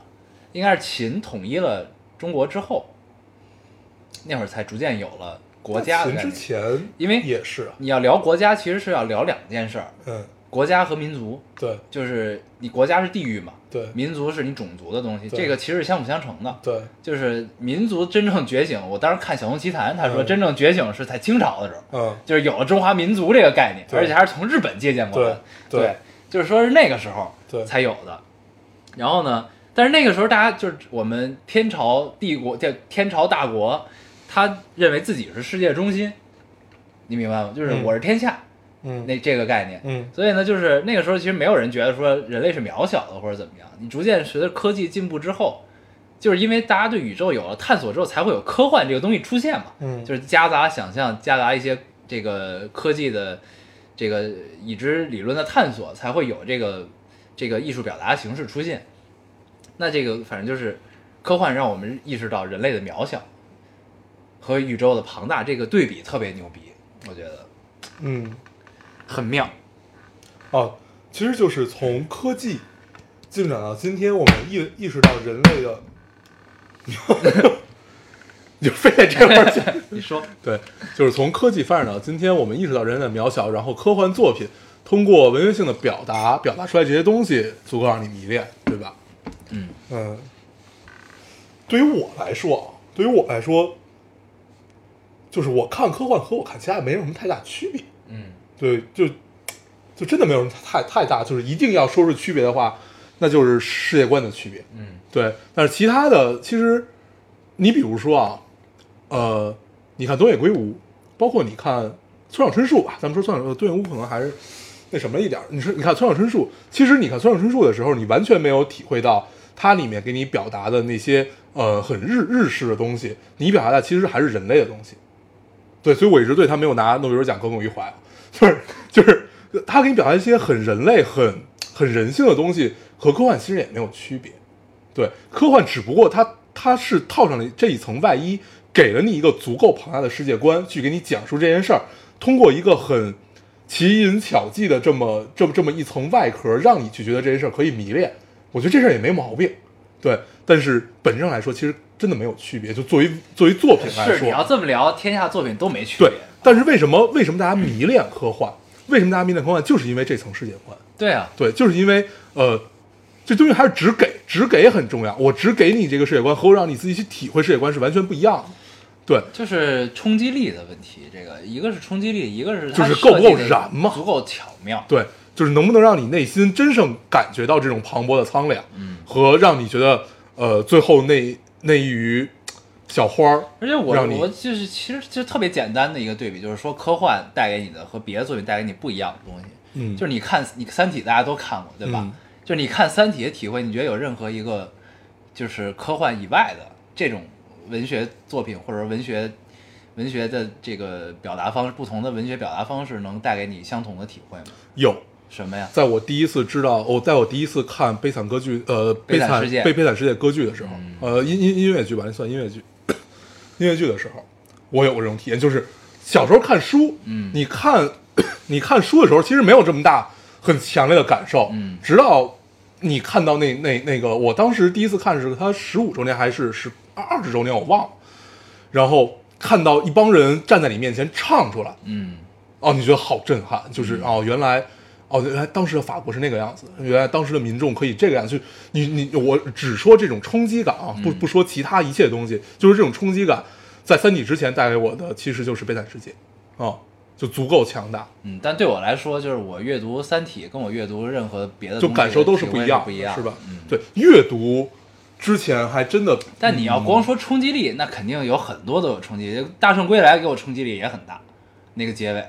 S1: 应该是秦统一了中国之后，那会儿才逐渐有了国家的概
S2: 念之
S1: 念。
S2: 前
S1: 因为
S2: 也是啊，
S1: 你要聊国家，其实是要聊两件事儿：
S2: 嗯，
S1: 国家和民族。
S2: 对
S1: 就是你国家是地域嘛，
S2: 对
S1: 民族是你种族的东西，这个其实是相辅相成的。
S2: 对，
S1: 就是民族真正觉醒，我当时看《小龙奇谈》，他说
S2: 嗯
S1: 真正觉醒是在清朝的时候，
S2: 嗯
S1: 就是有了中华民族这个概念，而且还是从日本借鉴过来
S2: 对
S1: 就是说是那个时候才有的。然后呢，但是那个时候大家就是我们天朝帝国，叫天朝大国，他认为自己是世界中心，你明白吗？就是
S2: 嗯
S1: 我是天下、
S2: 嗯
S1: 那这个概念。
S2: 嗯
S1: 所以呢，就是那个时候其实没有人觉得说人类是渺小的或者怎么样。你逐渐随着科技进步之后，就是因为大家对宇宙有了探索之后，才会有科幻这个东西出现嘛。
S2: 嗯，
S1: 就是夹杂想象，夹杂一些这个科技的这个已知理论的探索，才会有这个这个艺术表达形式出现。那这个反正就是科幻让我们意识到人类的渺小和宇宙的庞大，这个对比特别牛逼，我觉得
S2: 嗯，
S1: 很妙。
S2: 哦，其实就是从科技进展到今天，我们意意识到人类的，你就非得这块儿讲。
S1: 你说，
S2: 对，就是从科技发展到今天，我们意识到人类的渺小，然后科幻作品通过文学性的表达，表达出来这些东西，足够让你迷恋，对吧？
S1: 嗯
S2: 嗯，对于我来说啊，对于我来说，就是我看科幻和我看其他没有什么太大区别。
S1: 嗯
S2: 对，就就真的没有什么太太大，就是一定要说是区别的话，那就是世界观的区别。
S1: 嗯
S2: 对，但是其他的其实，你比如说啊，呃，你看东野圭吾，包括你看村上春树吧，咱们说村上呃东野圭吾可能还是那什么一点儿。你说你看村上春树，其实你看村上春树的时候，你完全没有体会到它里面给你表达的那些呃很日日式的东西，你表达的其实还是人类的东西。对，所以我一直对他没有拿诺贝尔奖耿耿于怀，就是就是他给你表达一些很人类、很很人性的东西，和科幻其实也没有区别。对，科幻只不过它它是套上了这一层外衣，给了你一个足够庞大的世界观，去给你讲述这件事儿，通过一个很奇淫巧技的这么这么这么一层外壳，让你去觉得这件事儿可以迷恋。我觉得这事儿也没毛病，对。但是本质上来说，其实真的没有区别。就作为作为作品来说，
S1: 是你要这么聊，天下作品都没区别
S2: 对。。但是为什么为什么大家迷恋科幻？为什么大家迷恋科幻？就是因为这层世界观。
S1: 对啊，
S2: 对，就是因为呃，这东西还是只给，只给很重要。我只给你这个世界观，和我让你自己去体会世界观是完全不一样的。对，
S1: 就是冲击力的问题。这个一个是冲击力，一个是
S2: 就是够不够燃嘛
S1: 足够巧妙。
S2: 对，就是能不能让你内心真正感觉到这种磅礴的苍凉，
S1: 嗯，
S2: 和让你觉得呃，最后那那一隅小花儿，
S1: 而且我我就是其实就特别简单的一个对比，就是说科幻带给你的和别的作品带给你不一样的东西。
S2: 嗯，
S1: 就是你看你《三体》，大家都看过对吧？
S2: 嗯
S1: 就是你看《三体》的体会，你觉得有任何一个就是科幻以外的这种文学作品或者文学文学的这个表达方式，不同的文学表达方式能带给你相同的体会吗？
S2: 有。
S1: 什么呀？
S2: 在我第一次知道，我、在我第一次看悲惨歌剧，呃，悲惨
S1: 世界。
S2: 悲悲惨世界歌剧的时候，
S1: 嗯。
S2: 呃，音音音乐剧吧，那算音乐剧，音乐剧的时候，我有过这种体验，就是小时候看书，
S1: 嗯。
S2: 你看 你看书的时候，其实没有这么大很强烈的感受，
S1: 嗯。
S2: 直到你看到那那那个，我当时第一次看是他十五周年还是十二十周年，我忘了，然后看到一帮人站在你面前唱出来，
S1: 嗯。
S2: 哦，你觉得好震撼，就是哦，原来，哦，原来当时的法国是那个样子，原来当时的民众可以这个样子，就你你我只说这种冲击感啊，不不说其他一切东西，就是这种冲击感，在《三体》之前带给我的其实就是《悲惨世界》，啊，就足够强大，
S1: 嗯，但对我来说，就是我阅读《三体》跟我阅读任何别的
S2: 就感受都
S1: 是
S2: 不一样，
S1: 不一样，
S2: 是吧？
S1: 嗯，
S2: 对，阅读之前还真的，
S1: 但你要光说冲击力，那肯定有很多都有冲击力。《大圣归来》给我冲击力也很大，那个结尾，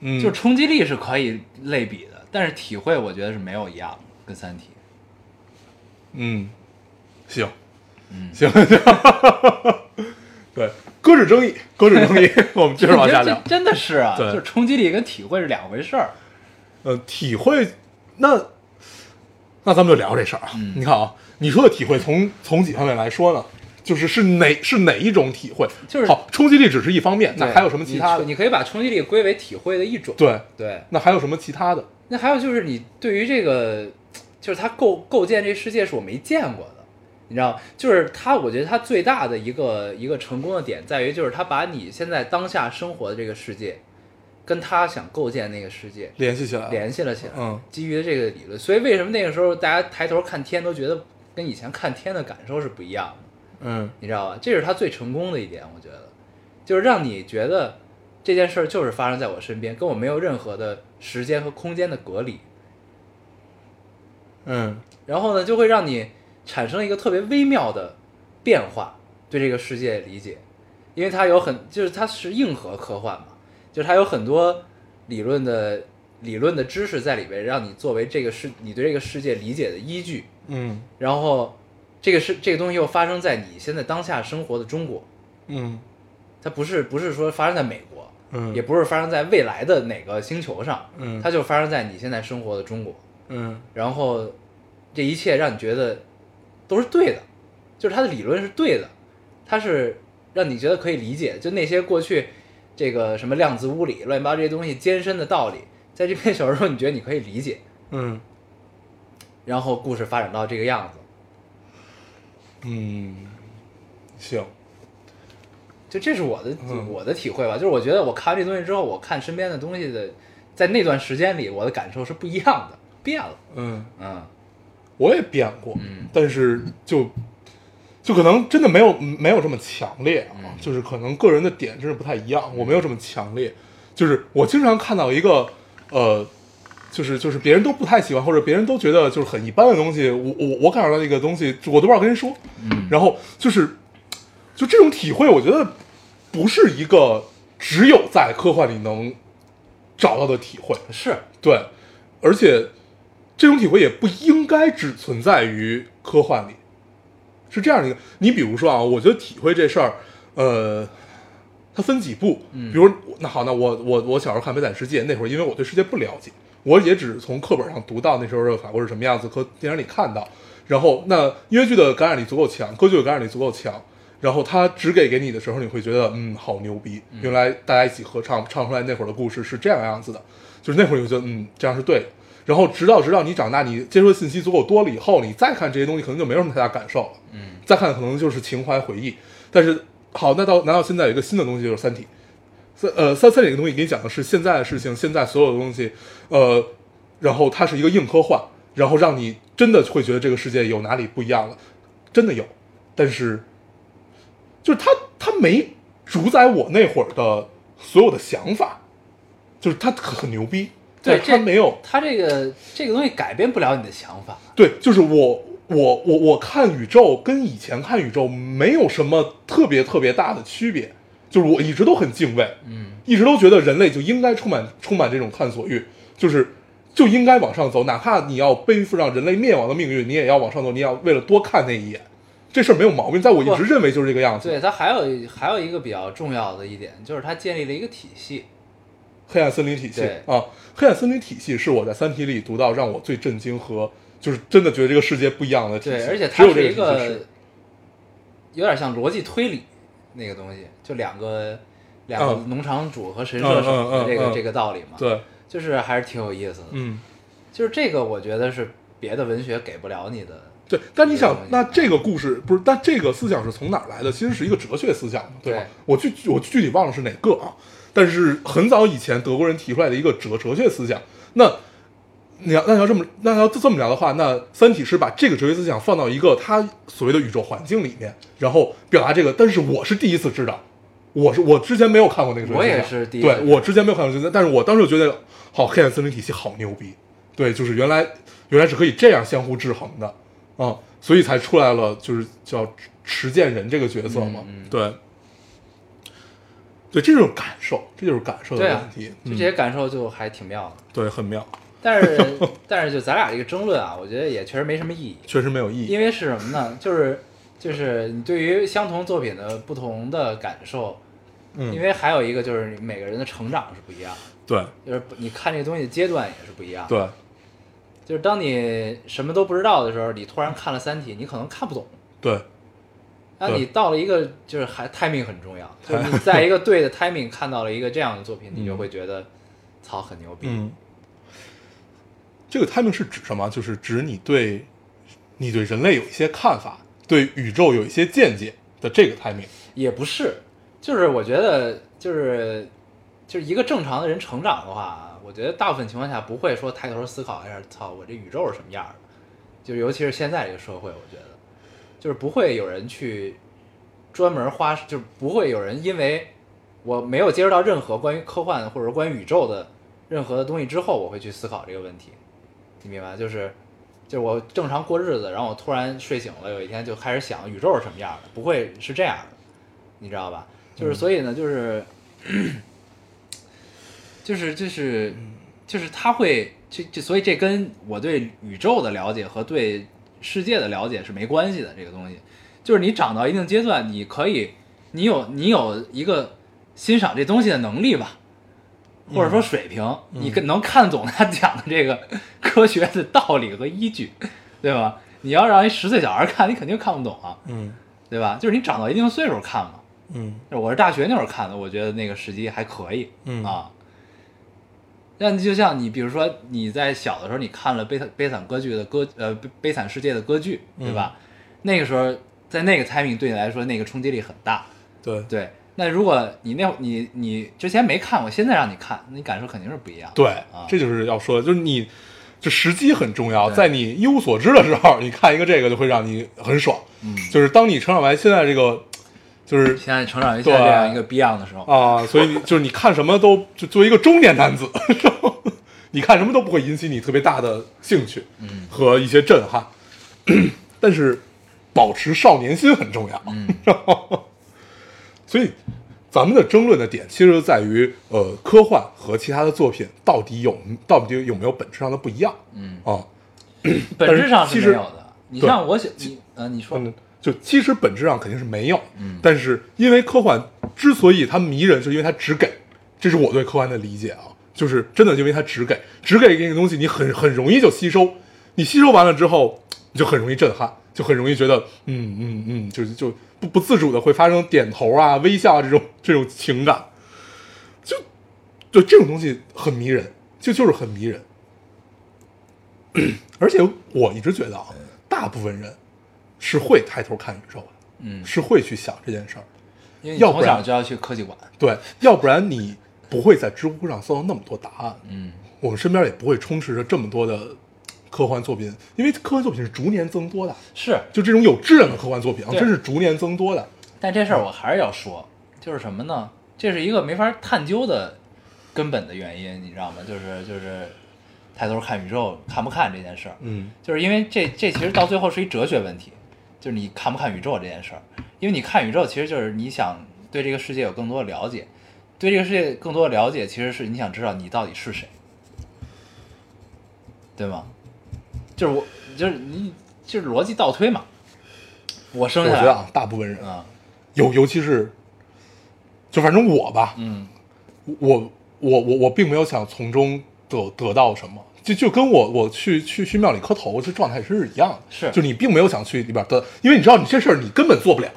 S2: 嗯，
S1: 就是冲击力是可以类比的，但是体会我觉得是没有一样的，跟《三体
S2: 嗯，行，
S1: 嗯
S2: 行行，对，搁置争议，搁置争议，我们》接着往下聊。
S1: 真的是啊，
S2: 对
S1: 就是冲击力跟体会是两回事儿。
S2: 呃，体会，那那咱们就聊这事儿啊。
S1: 嗯
S2: 你看啊，你说的体会从从几方面来说呢？就是是哪是哪一种体会？
S1: 就是
S2: 好，冲击力只是一方面，那还有什么其他的？
S1: 你你可以把冲击力归为体会的一种。
S2: 对，
S1: 对，
S2: 那还有什么其他的？
S1: 那还有就是你对于这个，就是他构构建这世界是我没见过的，你知道，就是他，我觉得他最大的一个一个成功的点在于，就是他把你现在当下生活的这个世界，跟他想构建那个世界
S2: 联系起来，
S1: 联系了起来。
S2: 嗯，
S1: 基于这个理论，所以为什么那个时候大家抬头看天都觉得跟以前看天的感受是不一样的？
S2: 嗯
S1: 你知道吧？这是他最成功的一点，我觉得，就是让你觉得这件事儿就是发生在我身边，跟我没有任何的时间和空间的隔离。
S2: 嗯
S1: 然后呢，就会让你产生一个特别微妙的变化，对这个世界理解，因为它有很就是它是硬核科幻嘛，就是它有很多理论的理论的知识在里边，让你作为这个世你对这个世界理解的依据。
S2: 嗯
S1: 然后这个是这个东西又发生在你现在当下生活的中国，
S2: 嗯。
S1: 它不是不是说发生在美国，
S2: 嗯，
S1: 也不是发生在未来的哪个星球上，
S2: 嗯。
S1: 它就发生在你现在生活的中国。
S2: 嗯。
S1: 然后这一切让你觉得都是对的，就是它的理论是对的，它是让你觉得可以理解，就那些过去这个什么量子物理乱七八糟这些东西艰深的道理，在这篇小说中你觉得你可以理解，
S2: 嗯。
S1: 然后故事发展到这个样子，
S2: 嗯，行，
S1: 就这是我的、
S2: 嗯。
S1: 我的体会吧，就是我觉得我看完这东西之后，我看身边的东西的，在那段时间里，我的感受是不一样的，变了，
S2: 嗯，
S1: 嗯。
S2: 我也变过，
S1: 嗯。
S2: 但是就就可能真的没有没有这么强烈啊，
S1: 嗯。
S2: 就是可能个人的点真是不太一样，我没有这么强烈，就是我经常看到一个呃。就是就是别人都不太喜欢，或者别人都觉得就是很一般的东西，我我我感受到那个东西，我都不知道跟人说。
S1: 嗯
S2: 然后就是就这种体会，我觉得不是一个只有在科幻里能找到的体会。
S1: 是，
S2: 对，而且这种体会也不应该只存在于科幻里，是这样的一个。你比如说啊，我觉得体会这事儿，呃，它分几步。
S1: 嗯
S2: 比如那好，那我我我小时候看《悲惨世界》，那会儿因为我对世界不了解，我也只是从课本上读到那时候的法国是什么样子，和电影里看到。然后那音乐剧的感染力足够强，歌剧的感染力足够强。然后他只给给你的时候，你会觉得嗯，好牛逼！原来大家一起合唱唱出来那会儿的故事是这样样子的，就是那会儿你会觉得嗯，这样是对的。然后直到直到你长大，你接触的信息足够多了以后，你再看这些东西，可能就没有什么太大感受了。
S1: 嗯
S2: 再看可能就是情怀回忆。但是好，那到难道现在有一个新的东西就是《三体》？三呃三三体这个东西给你讲的是现在的事情，现在所有的东西，呃，然后它是一个硬科幻，然后让你真的会觉得这个世界有哪里不一样了，真的有，但是就是它它没主宰我那会儿的所有的想法，就是它很牛逼，
S1: 对，
S2: 但是它没有
S1: 它这个这个东西改变不了你的想法，
S2: 对，就是我我我我看宇宙跟以前看宇宙没有什么特别特别大的区别，就是我一直都很敬畏，
S1: 嗯。
S2: 一直都觉得人类就应该充满充满这种探索欲，就是就应该往上走，哪怕你要背负上人类灭亡的命运，你也要往上走，你要为了多看那一眼，这事儿没有毛病，在我一直认为就是这个样子。
S1: 对，它还有还有一个比较重要的一点，就是它建立了一个体系。
S2: 黑暗森林体系啊，黑暗森林体系是我在《三体》里读到让我最震惊和就是真的觉得这个世界不一样的体系，
S1: 对，而且它是一个有点像逻辑推理那个东西，就两个两个
S2: 嗯
S1: 农场主和神社
S2: 嗯
S1: 手的这个这个道理嘛。，
S2: 对，
S1: 就是还是挺有意思的。
S2: 嗯。
S1: 就是这个，我觉得是别的文学给不了你的。
S2: 对，但你想那这个故事不是？但这个思想是从哪儿来的？其实是一个哲学思想嘛，对吧？
S1: 对
S2: 我具我具体忘了是哪个啊，但是很早以前德国人提出来的一个哲哲学思想。那你要那要这么那要这么聊的话，那《三体》是把这个哲学思想放到一个他所谓的宇宙环境里面，然后表达这个。但是我是第一次知道，我是我之前没有看过那个
S1: 我，也是第一次
S2: 对我之前没有看过这个，但是我当时就觉得，好，黑暗森林体系好牛逼，对，就是原来原来是可以这样相互制衡的，啊、所以才出来了就是叫持剑人这个角色嘛，
S1: 嗯嗯
S2: 对，对，这就是感受，这就是感受的问题，
S1: 就这
S2: 嗯
S1: 些感受就还挺妙的。
S2: 对，很妙，
S1: 但是 但是就咱俩这个争论啊，我觉得也确实没什么意义。
S2: 确实没有意义，
S1: 因为是什么呢？就是就是你对于相同作品的不同的感受，
S2: 嗯，
S1: 因为还有一个就是每个人的成长是不一样的，
S2: 对。
S1: 就是你看这个东西的阶段也是不一样的。
S2: 对。
S1: 就是当你什么都不知道的时候，你突然看了《三体》，你可能看不懂。
S2: 对。对。
S1: 那你到了一个就是还 timing 很重要，就是你在一个对的 timing 看到了一个这样的作品，你就会觉得操很牛逼。
S2: 嗯，这个 timing 是指什么？就是指你对你对人类有一些看法，对宇宙有一些见解的这个态民。
S1: 也不是，就是我觉得就是就是一个正常的人成长的话，我觉得大部分情况下不会说抬头思考一下，操，我这宇宙是什么样的？就尤其是现在这个社会，我觉得就是不会有人去专门花，就不会有人因为我没有接触到任何关于科幻或者说关于宇宙的任何的东西之后，我会去思考这个问题。你明白？就是就是我正常过日子，然后我突然睡醒了，有一天就开始想宇宙是什么样的，不会是这样的，你知道吧？就是所以呢，就是 就是就是就是他会这这，所以这跟我对宇宙的了解和对世界的了解是没关系的。这个东西就是你长到一定阶段，你可以你有你有一个欣赏这东西的能力吧，或者说水平，你跟能看懂他讲的这个 科学的道理和依据，对吧？你要让一十岁小孩看，你肯定看不懂啊，
S2: 嗯
S1: 对吧？就是你长到一定岁数看嘛。
S2: 嗯
S1: 我是大学那会儿看的，我觉得那个时机还可以，
S2: 嗯
S1: 啊。那就像你，比如说你在小的时候，你看了悲惨悲惨歌剧的歌，呃，悲悲惨世界的歌剧，对吧？那个时候在那个 timing 对你来说，那个冲击力很大，
S2: 对
S1: 对。那如果你那会你你之前没看过，现在让你看，你感受肯定是不一样。
S2: 对
S1: 啊，
S2: 这就是要说的，就是你就时机很重要，在你一无所知的时候，你看一个这个就会让你很爽。
S1: 嗯，
S2: 就是当你成长为现在这个，就是
S1: 现在成长为现在这样一个 Beyond 的时候，
S2: 啊，所以你就是你看什么都就作为一个中年男子，你看什么都不会引起你特别大的兴趣，
S1: 嗯
S2: 和一些震撼，但是保持少年心很重要，
S1: 嗯
S2: 然后所以咱们的争论的点其实就在于，呃，科幻和其他的作品到底有到底有没有本质上的不一样，
S1: 嗯，
S2: 啊，
S1: 本质上
S2: 是其实
S1: 是没有的。你像我写你呃，你说，
S2: 嗯，就其实本质上肯定是没有，
S1: 嗯。
S2: 但是因为科幻之所以它迷人，是因为它只给，这是我对科幻的理解啊，就是真的因为它只给，只给给你个东西，你很很容易就吸收，你吸收完了之后，你就很容易震撼，就很容易觉得，嗯嗯嗯，就是就不不自主的会发生点头啊、微笑啊这种这种情感，就就这种东西很迷人，就就是很迷人，而且我一直觉得啊，大部分人是会抬头看宇宙的，
S1: 嗯，
S2: 是会去想这件事儿。
S1: 因为从
S2: 要不然
S1: 小就要去科技馆，
S2: 对，要不然你不会在知乎上搜到那么多答案。
S1: 嗯，
S2: 我们身边也不会充斥着这么多的科幻作品，因为科幻作品是逐年增多的。
S1: 是。
S2: 就这种有质量的科幻作品啊，
S1: 对
S2: 真是逐年增多的。
S1: 但这事儿我还是要说，就是什么呢？这是一个没法探究的根本的原因，你知道吗？就是就是抬头看宇宙看不看这件事儿，
S2: 嗯
S1: 就是因为这这其实到最后是一哲学问题，就是你看不看宇宙这件事儿，因为你看宇宙其实就是你想对这个世界有更多的了解，对这个世界更多的了解，其实是你想知道你到底是谁，对吗？就是我就是你就是逻辑倒推嘛，我生下来
S2: 我觉得啊，大部分人，
S1: 啊，
S2: 尤尤其是，就反正我吧，
S1: 嗯
S2: 我我我我并没有想从中得得到什么，就就跟我我去去去庙里磕头这状态是一样的，
S1: 是
S2: 就你并没有想去里边得，因为你知道你这事儿你根本做不了，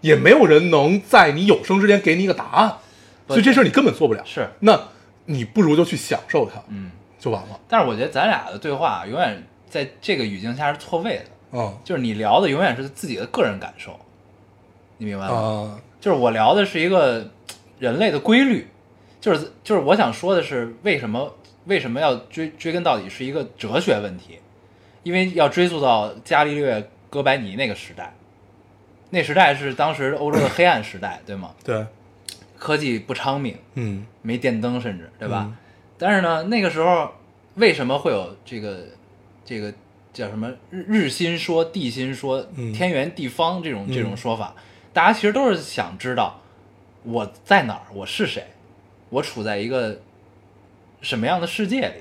S2: 也没有人能在你有生之年给你一个答案，所以这事儿你根本做不了。
S1: 是
S2: 那你不如就去享受它，
S1: 嗯。
S2: 就完了。
S1: 但是我觉得咱俩的对话永远在这个语境下是错位的，
S2: 嗯
S1: 就是你聊的永远是自己的个人感受，你明白吗？
S2: 哦
S1: 就是我聊的是一个人类的规律，就是就是我想说的是为什么为什么要追追根到底是一个哲学问题，因为要追溯到伽利略、哥白尼那个时代，那时代是当时欧洲的黑暗时代，对吗？
S2: 对，
S1: 科技不昌明，
S2: 嗯
S1: 没电灯，甚至对吧？
S2: 嗯
S1: 但是呢，那个时候为什么会有这个这个叫什么日日心说、地心说、
S2: 嗯
S1: 天圆地方这种
S2: 嗯
S1: 这种说法？大家其实都是想知道我在哪儿，我是谁，我处在一个什么样的世界里，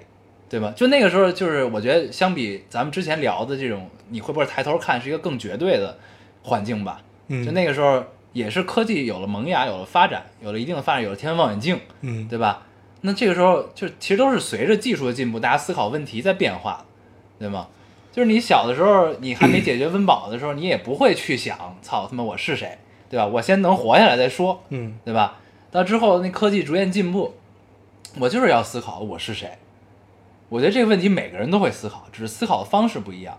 S1: 对吧？就那个时候，就是我觉得相比咱们之前聊的这种，你会不会抬头看，是一个更绝对的环境吧？
S2: 嗯，
S1: 就那个时候，也是科技有了萌芽，有了发展，有了一定的发展，有了天文望远镜，
S2: 嗯
S1: 对吧？那这个时候就其实都是随着技术的进步，大家思考问题在变化，对吗？就是你小的时候，你还没解决温饱的时候，你也不会去想，操他妈我是谁，对吧？我先能活下来再说，
S2: 嗯
S1: 对吧？到之后那科技逐渐进步，我就是要思考我是谁。我觉得这个问题每个人都会思考，只是思考的方式不一样，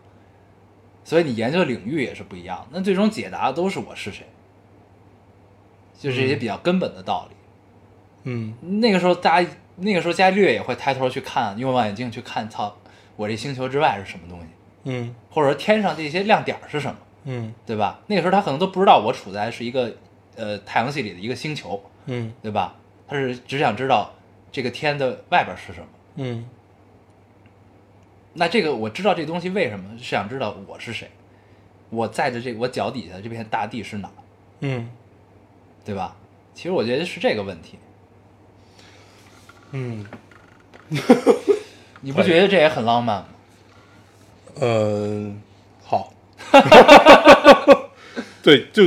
S1: 所以你研究的领域也是不一样。那最终解答都是我是谁，就是一些比较根本的道理。
S2: 嗯
S1: 那个时候大家，那个时候伽利略也会抬头去看，用望远镜去看，操，我这星球之外是什么东西，
S2: 嗯
S1: 或者说天上这些亮点儿是什么，
S2: 嗯
S1: 对吧？那个时候他可能都不知道我处在是一个呃太阳系里的一个星球，
S2: 嗯
S1: 对吧？他是只想知道这个天的外边是什么。
S2: 嗯
S1: 那这个我知道这东西为什么，是想知道我是谁，我在的这我脚底下这片大地是哪，
S2: 嗯
S1: 对吧？其实我觉得是这个问题，
S2: 嗯，
S1: 你不觉得这也很浪漫吗？
S2: 呃，好，对，就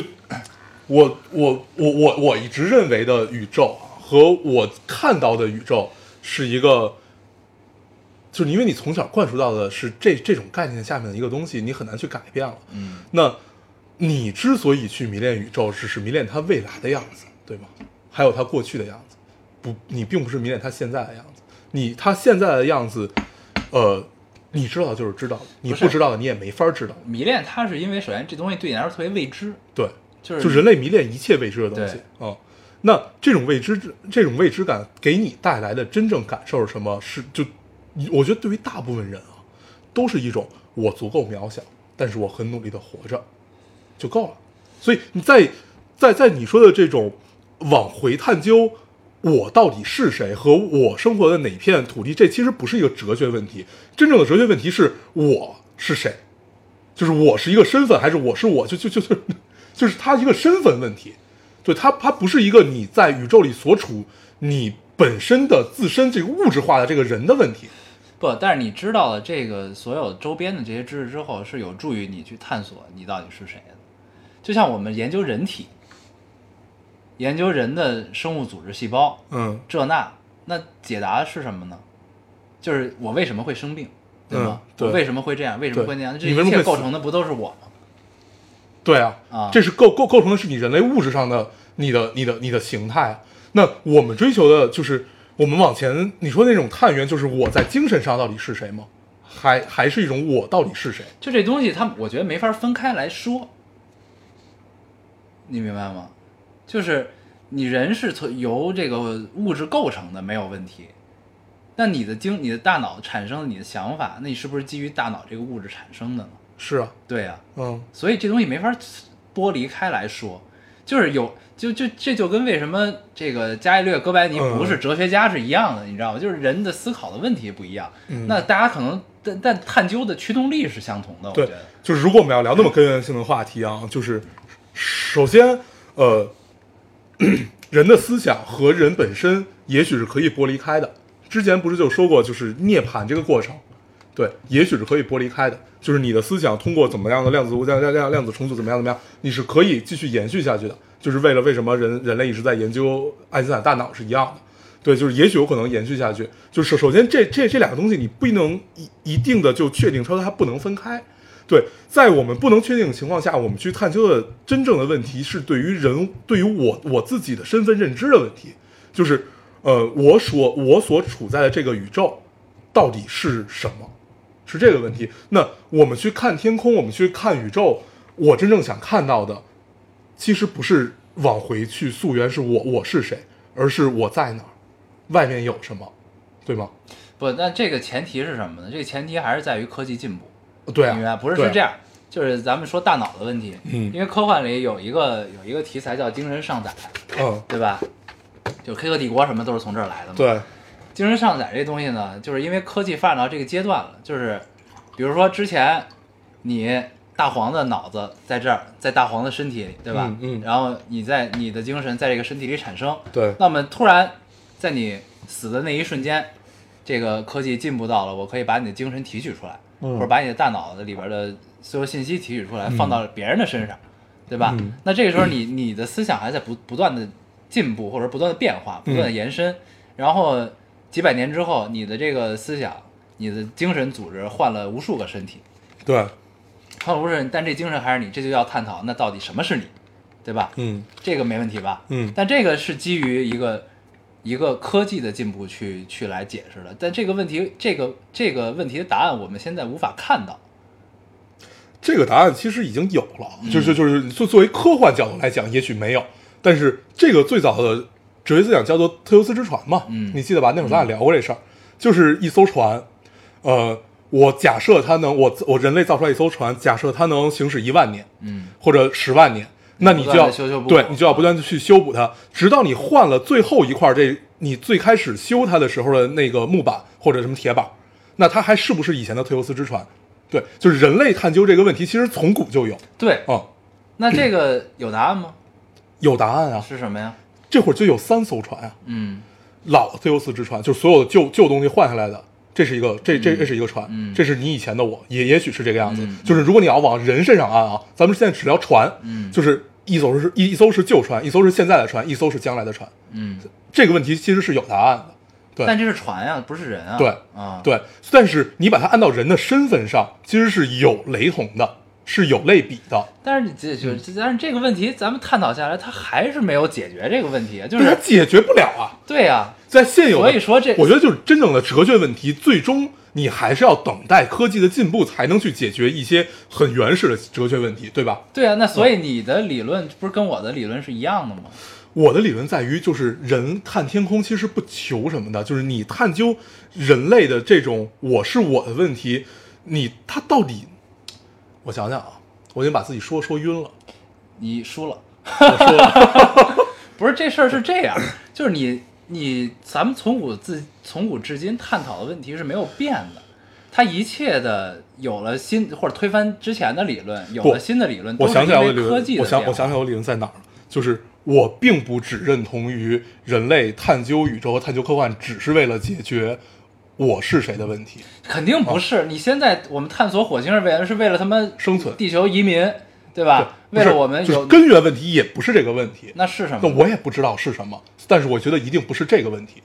S2: 我我我我我一直认为的宇宙啊，和我看到的宇宙是一个，就是因为你从小灌输到的是这这种概念下面的一个东西，你很难去改变了。
S1: 嗯，
S2: 那你之所以去迷恋宇宙，只是迷恋它未来的样子，对吗？还有它过去的样子，不，你并不是迷恋它现在的样子。你他现在的样子，呃，你知道就是知道，你
S1: 不
S2: 知道你也没法知道。
S1: 迷恋它是因为首先这东西对你来说特别未知，
S2: 对，
S1: 就是
S2: 就人类迷恋一切未知的东西
S1: 对
S2: 啊、那这种未知，这种未知感给你带来的真正感受是什么？是就，我觉得对于大部分人啊，都是一种我足够渺小，但是我很努力的活着，就够了。所以你在在在你说的这种往回探究我到底是谁和我生活的哪片土地，这其实不是一个哲学问题，真正的哲学问题是我是谁。就是我是一个身份，还是我是我，就就就就就是它一个身份问题，对它它不是一个你在宇宙里所处你本身的自身这个物质化的这个人的问题。
S1: 不，但是你知道了这个所有周边的这些知识之后，是有助于你去探索你到底是谁的。就像我们研究人体，研究人的生物组织、细胞，
S2: 嗯
S1: 这那，那解答是什么呢？就是我为什么会生病，对吗？
S2: 嗯对
S1: 我为什么会这样？为什么会那样？这一切构成的不都是我吗？
S2: 对啊，
S1: 啊
S2: 这是构构构成的是你人类物质上的你的你的你的形态啊。那我们追求的就是我们往前你说那种探源，就是我在精神上到底是谁吗？还还是一种我到底是谁？
S1: 就这东西，它我觉得没法分开来说，你明白吗？就是你人是从由这个物质构成的，没有问题。那你的经、你的大脑产生了你的想法，那你是不是基于大脑这个物质产生的呢？
S2: 是啊，
S1: 对呀、
S2: 嗯
S1: 所以这东西没法剥离开来说，就是有就就这就跟为什么这个伽利略、哥白尼
S2: 嗯
S1: 不是哲学家是一样的，你知道吗？就是人的思考的问题不一样。
S2: 嗯
S1: 那大家可能但但探究的驱动力是相同的，我觉
S2: 对
S1: 得。，
S2: 就是如果我们要聊那么根源性的话题啊，就是首先，呃，人的思想和人本身也许是可以剥离开的。之前不是就说过，就是涅槃这个过程，对，也许是可以剥离开的。就是你的思想通过怎么样的量子量量量量子重组怎么样怎么样，你是可以继续延续下去的。就是为了为什么人人类一直在研究爱因斯坦大脑是一样的。对，就是也许有可能延续下去。就是首先这这这两个东西，你不能一一定的就确定说它不能分开。对，在我们不能确定的情况下，我们去探究的真正的问题是对于人，对于我我自己的身份认知的问题，就是呃，我所我所处在的这个宇宙到底是什么，是这个问题。那我们去看天空，我们去看宇宙，我真正想看到的，其实不是往回去溯源，是我我是谁，而是我在哪儿，外面有什么，对吗？
S1: 不，那这个前提是什么呢？这个前提还是在于科技进步，
S2: 对啊，
S1: 明白？不是是这样，就是咱们说大脑的问题，
S2: 嗯
S1: 因为科幻里有一个有一个题材叫精神上载，
S2: 嗯，
S1: 对吧？就黑客帝国什么都是从这儿来的嘛。，
S2: 对，
S1: 精神上载这东西呢，就是因为科技发展到这个阶段了，就是比如说之前你大黄的脑子在这儿，在大黄的身体里，对吧？
S2: 嗯嗯
S1: 然后你在你的精神在这个身体里产生，
S2: 对，
S1: 那么突然在你死的那一瞬间，这个科技进步到了，我可以把你的精神提取出来，
S2: 嗯
S1: 或者把你的大脑的里边的所有信息提取出来，放到别人的身上，对吧？
S2: 嗯
S1: 那这个时候你你的思想还在不不断的进步，或者不断的变化，不断的延伸，然后几百年之后，你的这个思想，你的精神组织换了无数个身体，
S2: 对，
S1: 换了无数人，但这精神还是你，这就要探讨那到底什么是你，对吧？
S2: 嗯
S1: 这个没问题吧？
S2: 嗯
S1: 但这个是基于一个一个科技的进步去去来解释的，但这个问题，这个这个问题的答案我们现在无法看到。
S2: 这个答案其实已经有了，
S1: 嗯
S2: 就是就是作作为科幻角度来讲，也许没有，但是这个最早的哲学思想叫做特修斯之船嘛，
S1: 嗯。
S2: 你记得吧？那会儿咱俩聊过这事儿，就是一艘船，呃，我假设它能，我我人类造出来一艘船，假设它能行驶一万年
S1: 嗯，
S2: 或者十万年，那你就要对你就要不断的去修补它，直到你换了最后一块这你最开始修它的时候的那个木板或者什么铁板，那它还是不是以前的特修斯之船？对，就是人类探究这个问题，其实从古就有
S1: 对，
S2: 嗯、
S1: 那这个有答案吗？
S2: 有答案啊。
S1: 是什么呀？
S2: 这会儿就有三艘船啊，
S1: 嗯
S2: 老的特修斯之船，就是所有的旧旧东西换下来的，这是一个这这这是一个船，
S1: 嗯
S2: 这是你以前的我，也也许是这个样子。
S1: 嗯
S2: 就是如果你要往人身上按啊，咱们现在只聊船，
S1: 嗯
S2: 就是一艘是一一艘是旧船，一艘是现在的船，一艘是将来的船。
S1: 嗯
S2: 这个问题其实是有答案的，对
S1: 但这是船呀，不是人啊。
S2: 对
S1: 啊，
S2: 对，但是你把它按到人的身份上，其实是有雷同的，是有类比的。
S1: 但是你这就，但是这个问题咱们探讨下来，它还是没有解决这个问题，就
S2: 是，它
S1: 是
S2: 解决不了啊。
S1: 对呀，
S2: 在现有的，
S1: 所以说这
S2: 我觉得就是真正的哲学问题，最终你还是要等待科技的进步，才能去解决一些很原始的哲学问题，对吧？
S1: 对啊，那所以你的理论不是跟我的理论是一样的吗？
S2: 我的理论在于，就是人看天空其实不求什么的，就是你探究人类的这种“我是我的”问题，你他到底，我想想啊，我已经把自己说说晕了。
S1: 你输了。
S2: 我输了，
S1: 不是这事儿是这样，就是你你咱们从古自从古至今探讨的问题是没有变的，它一切的有了新或者推翻之前的理论，有了新的理论，
S2: 我想起来我的理论，我想我想起来我理论在哪儿了，就是我并不只认同于人类探究宇宙和探究科幻只是为了解决我是谁的问题，
S1: 肯定不是。你现在我们探索火星是为了是为了他们
S2: 生存
S1: 地球移民，对吧？为了我们
S2: 就是
S1: 有
S2: 根源问题也不是这个问题，
S1: 那是什么那？
S2: 我也不知道是什么，但是我觉得一定不是这个问题。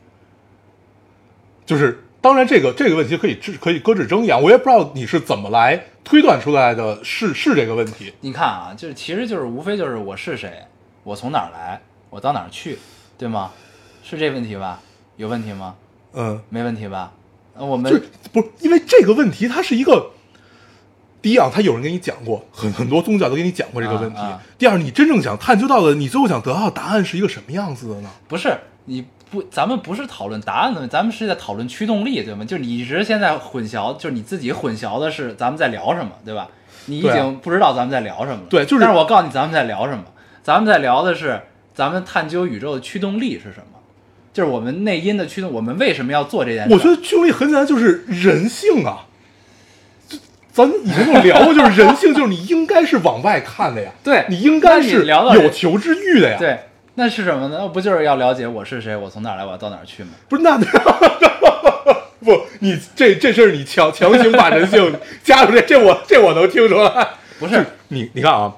S2: 就是当然，这个这个问题可以置可以搁置争议啊，我也不知道你是怎么来推断出来的是是这个问题。
S1: 你看啊，就是其实就是无非就是我是谁，我从哪儿来，我到哪儿去，对吗？是这问题吧？有问题吗？
S2: 嗯，
S1: 没问题吧？呃我们
S2: 就是不是因为这个问题，它是一个。第一啊，他有人跟你讲过，很很多宗教都跟你讲过这个问题。
S1: 啊啊
S2: 第二，你真正想探究到的，你最后想得到的答案是一个什么样子的呢？
S1: 不是你不，咱们不是讨论答案的咱们是在讨论驱动力，对吗？就是你一直现在混淆，就是你自己混淆的是咱们在聊什么，对吧？你已经不知道咱们在聊什么了。
S2: 对就是
S1: 但是我告诉你，咱们在聊什么？咱们在聊的是咱们探究宇宙的驱动力是什么？就是我们内因的驱动，我们为什么要做这件事？
S2: 我觉得驱动力很简单，就是人性啊。就咱以前就聊过，就是人性，就是你应该是往外看的呀，
S1: 对
S2: 你应该是有求知欲的呀。，
S1: 对，那是什么呢？那不就是要了解我是谁，我从哪儿来，我要到哪儿去吗？
S2: 不是那 不，你这这事儿你强强行把人性 加入这，这我这我能听出来。
S1: 不是，
S2: 你你看啊，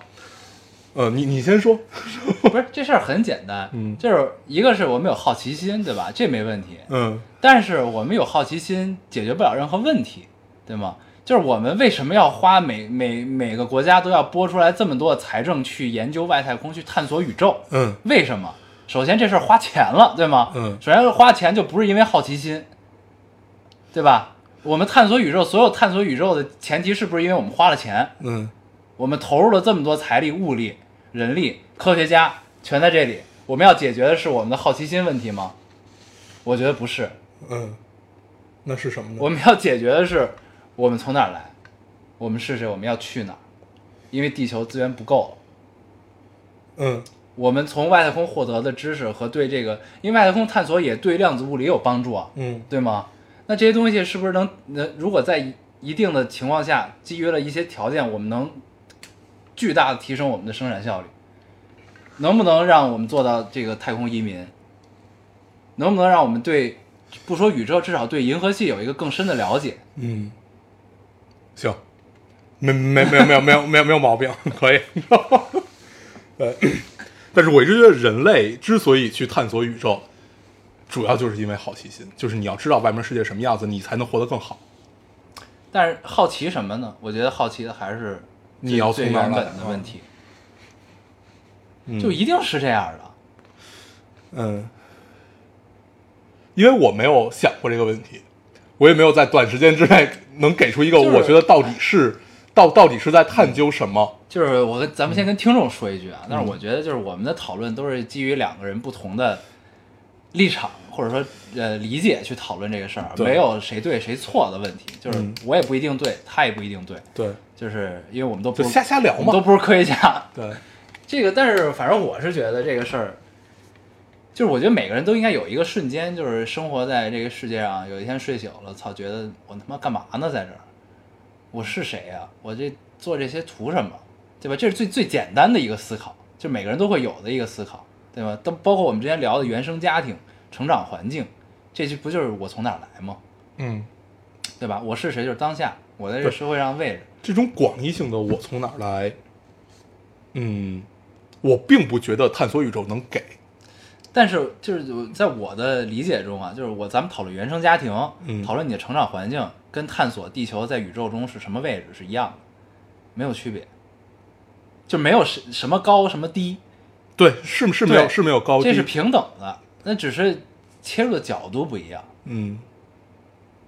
S2: 呃，你你先说，
S1: 不是，这事儿很简单，
S2: 嗯
S1: 就是一个是我们有好奇心，对吧？这没问题。
S2: 嗯
S1: 但是我们有好奇心，解决不了任何问题，对吗？就是我们为什么要花每每每个国家都要拨出来这么多的财政去研究外太空，去探索宇宙？
S2: 嗯
S1: 为什么？首先这事儿花钱了，对吗？
S2: 嗯
S1: 首先花钱就不是因为好奇心，对吧？我们探索宇宙，所有探索宇宙的前提是不是因为我们花了钱？
S2: 嗯
S1: 我们投入了这么多财力、物力、人力、科学家全在这里，我们要解决的是我们的好奇心问题吗？我觉得不是，
S2: 嗯，那是什么呢？
S1: 我们要解决的是我们从哪儿来，我们是谁，我们要去哪儿，因为地球资源不够了。
S2: 嗯
S1: 我们从外太空获得的知识和对这个，因为外太空探索也对量子物理有帮助啊，
S2: 嗯
S1: 对吗？那这些东西是不是能，那如果在一一定的情况下，基于了一些条件，我们能巨大的提升我们的生产效率？能不能让我们做到这个太空移民？能不能让我们对不说宇宙，至少对银河系有一个更深的了解？
S2: 嗯，行，没没没有没有没有没有没有毛病，可以。呃，但是我一直觉得人类之所以去探索宇宙，主要就是因为好奇心，就是你要知道外面世界什么样子，你才能活得更好。
S1: 但是好奇什么呢？我觉得好奇的还是
S2: 你要从哪儿来
S1: 本的问题，
S2: 嗯。
S1: 就一定是这样的。
S2: 嗯，因为我没有想过这个问题，我也没有在短时间之内能给出一个我觉得到底是到到底是在探究什么。
S1: 就是我跟咱们先跟听众说一句啊，
S2: 嗯
S1: 但是我觉得就是我们的讨论都是基于两个人不同的立场或者说呃理解去讨论这个事儿，没有谁对谁错的问题。就是
S2: 嗯
S1: 我也不一定对，他也不一定对，
S2: 对，
S1: 就是因为我们都不
S2: 瞎瞎聊嘛
S1: 都不是科学家。
S2: 对，
S1: 这个，但是反正我是觉得这个事儿，就是我觉得每个人都应该有一个瞬间，就是生活在这个世界上，有一天睡醒了，操，觉得我他妈干嘛呢，在这儿？我是谁呀、我这做这些图什么？对吧？这是最最简单的一个思考，就每个人都会有的一个思考，对吧？都包括我们之前聊的原生家庭、成长环境，这就不就是我从哪儿来吗？
S2: 嗯，
S1: 对吧？我是谁就是当下，我在这个社会上的位置。
S2: 这种广义性的我从哪儿来，嗯，我并不觉得探索宇宙能给。
S1: 但是就是在我的理解中啊，就是我咱们讨论原生家庭，
S2: 嗯
S1: 讨论你的成长环境，跟探索地球在宇宙中是什么位置是一样的，没有区别，就没有什什么高什么低，
S2: 对，是是没有是没有高低，
S1: 这是平等的，那只是切入的角度不一样。
S2: 嗯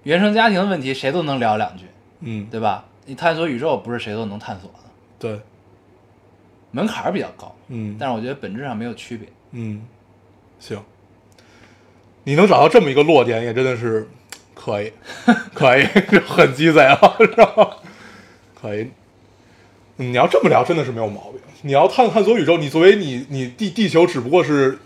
S1: 原生家庭的问题谁都能聊两句，
S2: 嗯，
S1: 对吧？你探索宇宙不是谁都能探索的，
S2: 对，
S1: 门槛儿比较高，
S2: 嗯
S1: 但是我觉得本质上没有区别。
S2: 嗯，行，你能找到这么一个落点，也真的是可以，可以，很鸡贼啊，是吧？可以。嗯你要这么聊，真的是没有毛病。你要探探索宇宙，你作为你你地地球只不过是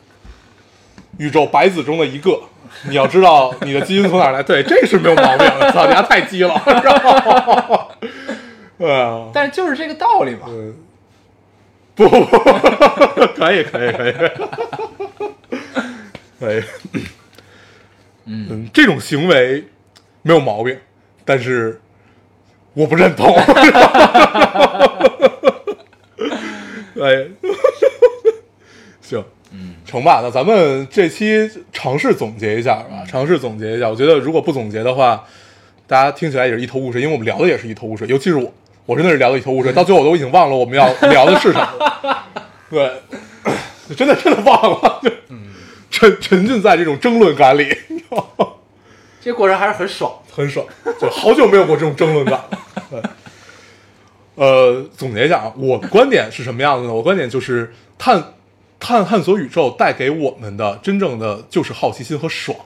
S2: 宇宙百子中的一个，你要知道你的基因从哪来，对，这是没有毛病的。操，你还太鸡了，是吧？对 啊，
S1: 但是就是这个道理嘛。
S2: 嗯，不不不，可以可以可以，可以，嗯，这种行为没有毛病，但是我不认同。哎，行，嗯，成吧。那咱们这期尝试总结一下吧，尝试总结一下。我觉得如果不总结的话，大家听起来也是一头雾水，因为我们聊的也是一头雾水，尤其是我，我真的是聊的一头雾水，到最后我都已经忘了我们要聊的是什么。对，真的真的忘了，就沉沉浸在这种争论感里，你知道吗？
S1: 这个过程还是很爽。
S2: 很爽，就好久没有过这种争论感了。对，呃，总结一下啊，我的观点是什么样子呢？我观点就是探探探索宇宙带给我们的真正的就是好奇心和爽。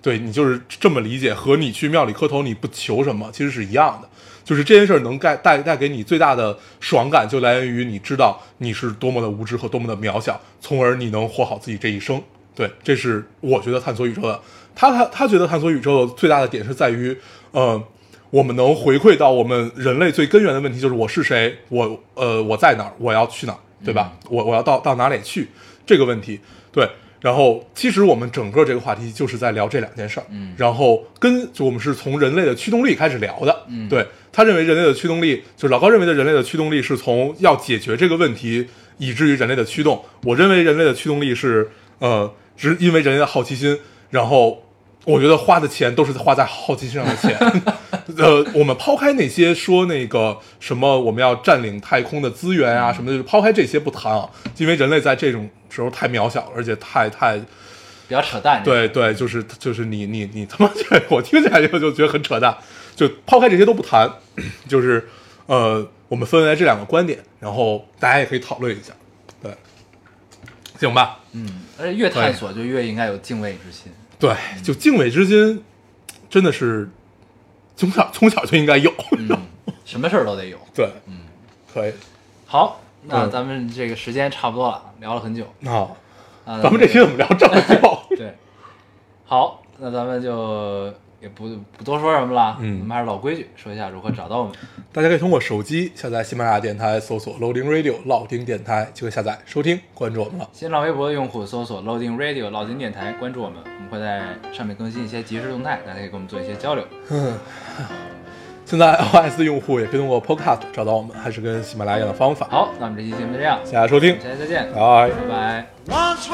S2: 对你就是这么理解，和你去庙里磕头你不求什么其实是一样的。就是这件事能带带带给你最大的爽感，就来源于你知道你是多么的无知和多么的渺小，从而你能活好自己这一生。对，这是我觉得探索宇宙的。他他他觉得探索宇宙最大的点是在于，呃，我们能回馈到我们人类最根源的问题，就是我是谁，我呃我在哪儿，我要去哪儿，对吧？我我要到到哪里去这个问题，对。然后其实我们整个这个话题就是在聊这两件事儿，
S1: 嗯
S2: 然后跟就我们是从人类的驱动力开始聊的，
S1: 嗯
S2: 对他认为人类的驱动力，就是老高认为的人类的驱动力是从要解决这个问题，以至于人类的驱动。我认为人类的驱动力是呃，只因为人类的好奇心，然后我觉得花的钱都是花在好奇心上的钱。呃，我们抛开那些说那个什么我们要占领太空的资源啊什么的，抛开这些不谈啊，因为人类在这种时候太渺小了，而且太太
S1: 比较扯淡。，
S2: 对对，就是就是你你你他妈 这，我听起来就就觉得很扯淡。就抛开这些都不谈，就是呃，我们分为这两个观点，然后大家也可以讨论一下，对，行吧？
S1: 嗯，而且越探索就越应该有敬畏之心。
S2: 对，就敬畏之心，真的是从小从小就应该有。
S1: 嗯，什么事儿都得有。
S2: 对，
S1: 嗯，
S2: 可以
S1: 好，那
S2: 嗯
S1: 咱们这个时间差不多了，聊了很久。
S2: 咱们这期怎么聊这么久？
S1: 对，好，那咱们就也不不多说什么了，
S2: 嗯
S1: 我们还是老规矩，说一下如何找到我们。
S2: 大家可以通过手机下载喜马拉雅电台，搜索 Loading Radio 老丁电台，就可以下载收听，关注我们了。
S1: 新浪微博的用户搜索 Loading Radio 老丁电台，关注我们，我们会在上面更新一些即时动态，大家可以跟我们做一些交流。
S2: 嗯，现在 iOS 的用户也可以通过 Podcast 找到我们，还是跟喜马拉雅一样的方法。，
S1: 好，那我们这期节目就这样，
S2: 谢谢收听，
S1: 下期再见，
S2: 拜。
S1: 拜拜。
S3: Once